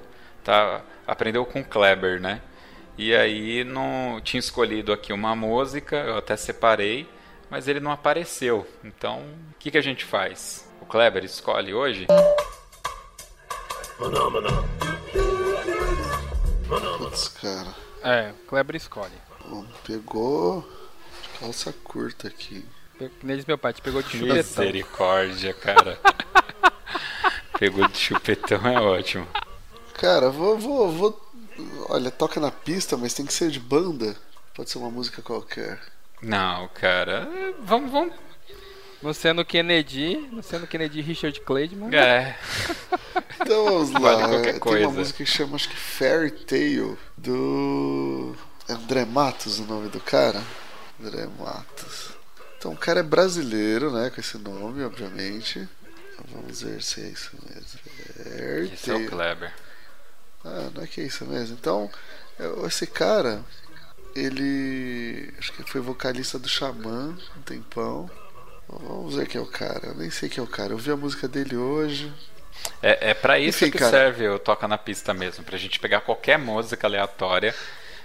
tá, aprendeu com Kleber, né? E aí não tinha escolhido aqui uma música, eu até separei, mas ele não apareceu. Então, o que, que a gente faz? O Kleber escolhe hoje? Putz, cara. É, Kleber escolhe. Bom, pegou calça curta aqui. Nem diz meu pai, te pegou de chupetão. Misericórdia, cara. Pegou de chupetão é ótimo. Cara, vou, vou, vou. Olha, toca na pista, mas tem que ser de banda. Pode ser uma música qualquer. Não, cara. Vamos, vamos. Não sendo Kennedy, não sendo Kennedy Richard Clayman. É. Então vamos lá. Vale Tem coisa. uma música que chama, acho que Fairy Tale, do. André Matos, o nome do cara? André Matos. Então o cara é brasileiro, né? Com esse nome, obviamente. Então, vamos ver se é isso mesmo. Fairy Esse é o. Kleber. Ah, não é que é isso mesmo. Então, esse cara, ele. Acho que foi vocalista do Xamã um tempão. Vamos ver quem é o cara. Eu nem sei quem é o cara. Eu vi a música dele hoje. É, é pra isso Enfim, que cara. serve o Toca na Pista mesmo, pra gente pegar qualquer música aleatória.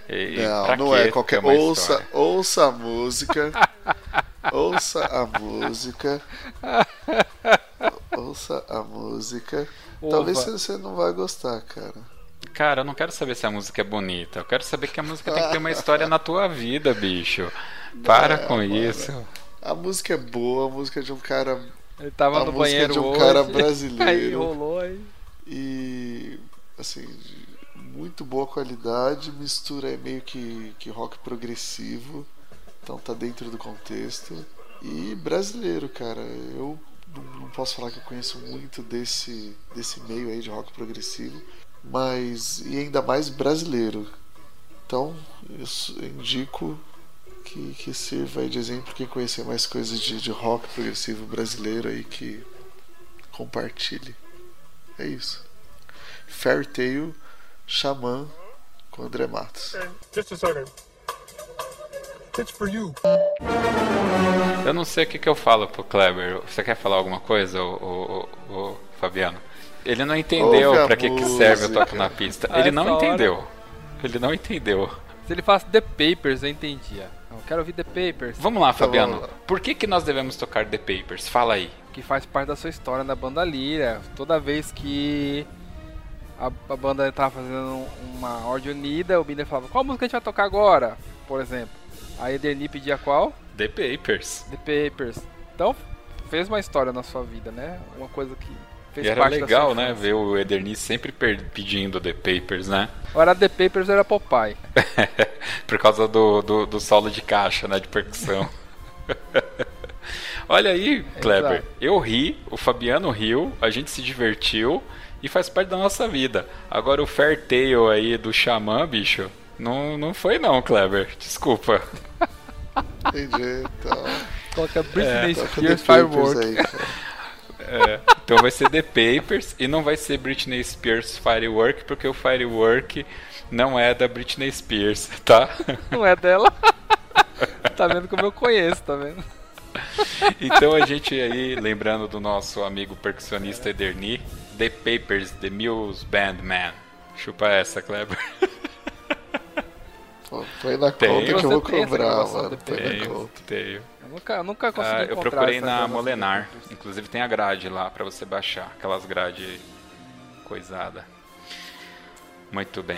E, Não, não é qualquer. uma Ouça, história? ouça a música. ouça a música. Ouça a música. Talvez Ova. você não vai gostar, cara. Cara, eu não quero saber se a música é bonita. Eu quero saber que a música tem que ter uma história na tua vida, bicho. Para Não, com mano. isso. A música é boa, a música é de um cara Ele tava A no música banheiro de um hoje. cara brasileiro. Aí rolou aí. e assim muito boa qualidade mistura é meio que, que rock progressivo então tá dentro do contexto. E brasileiro cara eu não, não posso falar que eu conheço muito desse desse meio aí de rock progressivo mas e ainda mais brasileiro. Então eu indico que, que sirva de exemplo quem conhecer mais coisas de, de rock progressivo brasileiro aí que compartilhe. É isso. Fairy Tale, Xamã com André Matos. Just a second. It's for you. Eu não sei o que, que eu falo pro Kleber. Você quer falar alguma coisa, ô, ô, ô, Fabiano? Ele não entendeu Ouve a pra que, que serve o toque na pista. Ah, Ele essa não hora- entendeu. Ele não entendeu. Se ele falasse The Papers, eu entendia. Eu quero ouvir The Papers, Vamos lá, Fabiano. vamos lá. Por que, que nós devemos tocar The Papers? Fala aí. que faz parte da sua história na banda Lira. Toda vez que a, a banda tava fazendo uma ordem unida, o Binder falava, qual música a gente vai tocar agora? Por exemplo. Aí a Ederni pedia qual? The Papers. The Papers. Então, fez uma história na sua vida, né? Uma coisa que fez E era legal, né? Ver o Ederni sempre pedindo The Papers, né? Ora, The Papers era Popeye. Por causa do, do, do solo de caixa, né? De percussão. Olha aí, Kleber. Exato. Eu ri, o Fabiano riu, a gente se divertiu e faz parte da nossa vida. Agora o Fair Tale aí do Xamã, bicho, não, não foi não, Kleber. Desculpa. Entendi. Então, Coloca Britney toca The Spears Papers Firework. aí. É, então vai ser The Papers e não vai ser Britney Spears Firework, porque o Firework não é da Britney Spears, tá? Não é dela. tá vendo como eu conheço, tá vendo? Então a gente aí, lembrando do nosso amigo percussionista Ederni, The Papers, The Muse Band Man. Chupa essa, Kleber. Pô, Põe na Tem. conta que eu vou cobrar, mano. na Tenho, conta. tenho. Eu nunca, eu nunca consegui Ah, eu procurei na Molenar. Inclusive tem a grade lá pra você baixar. Aquelas grade coisada. Muito bem.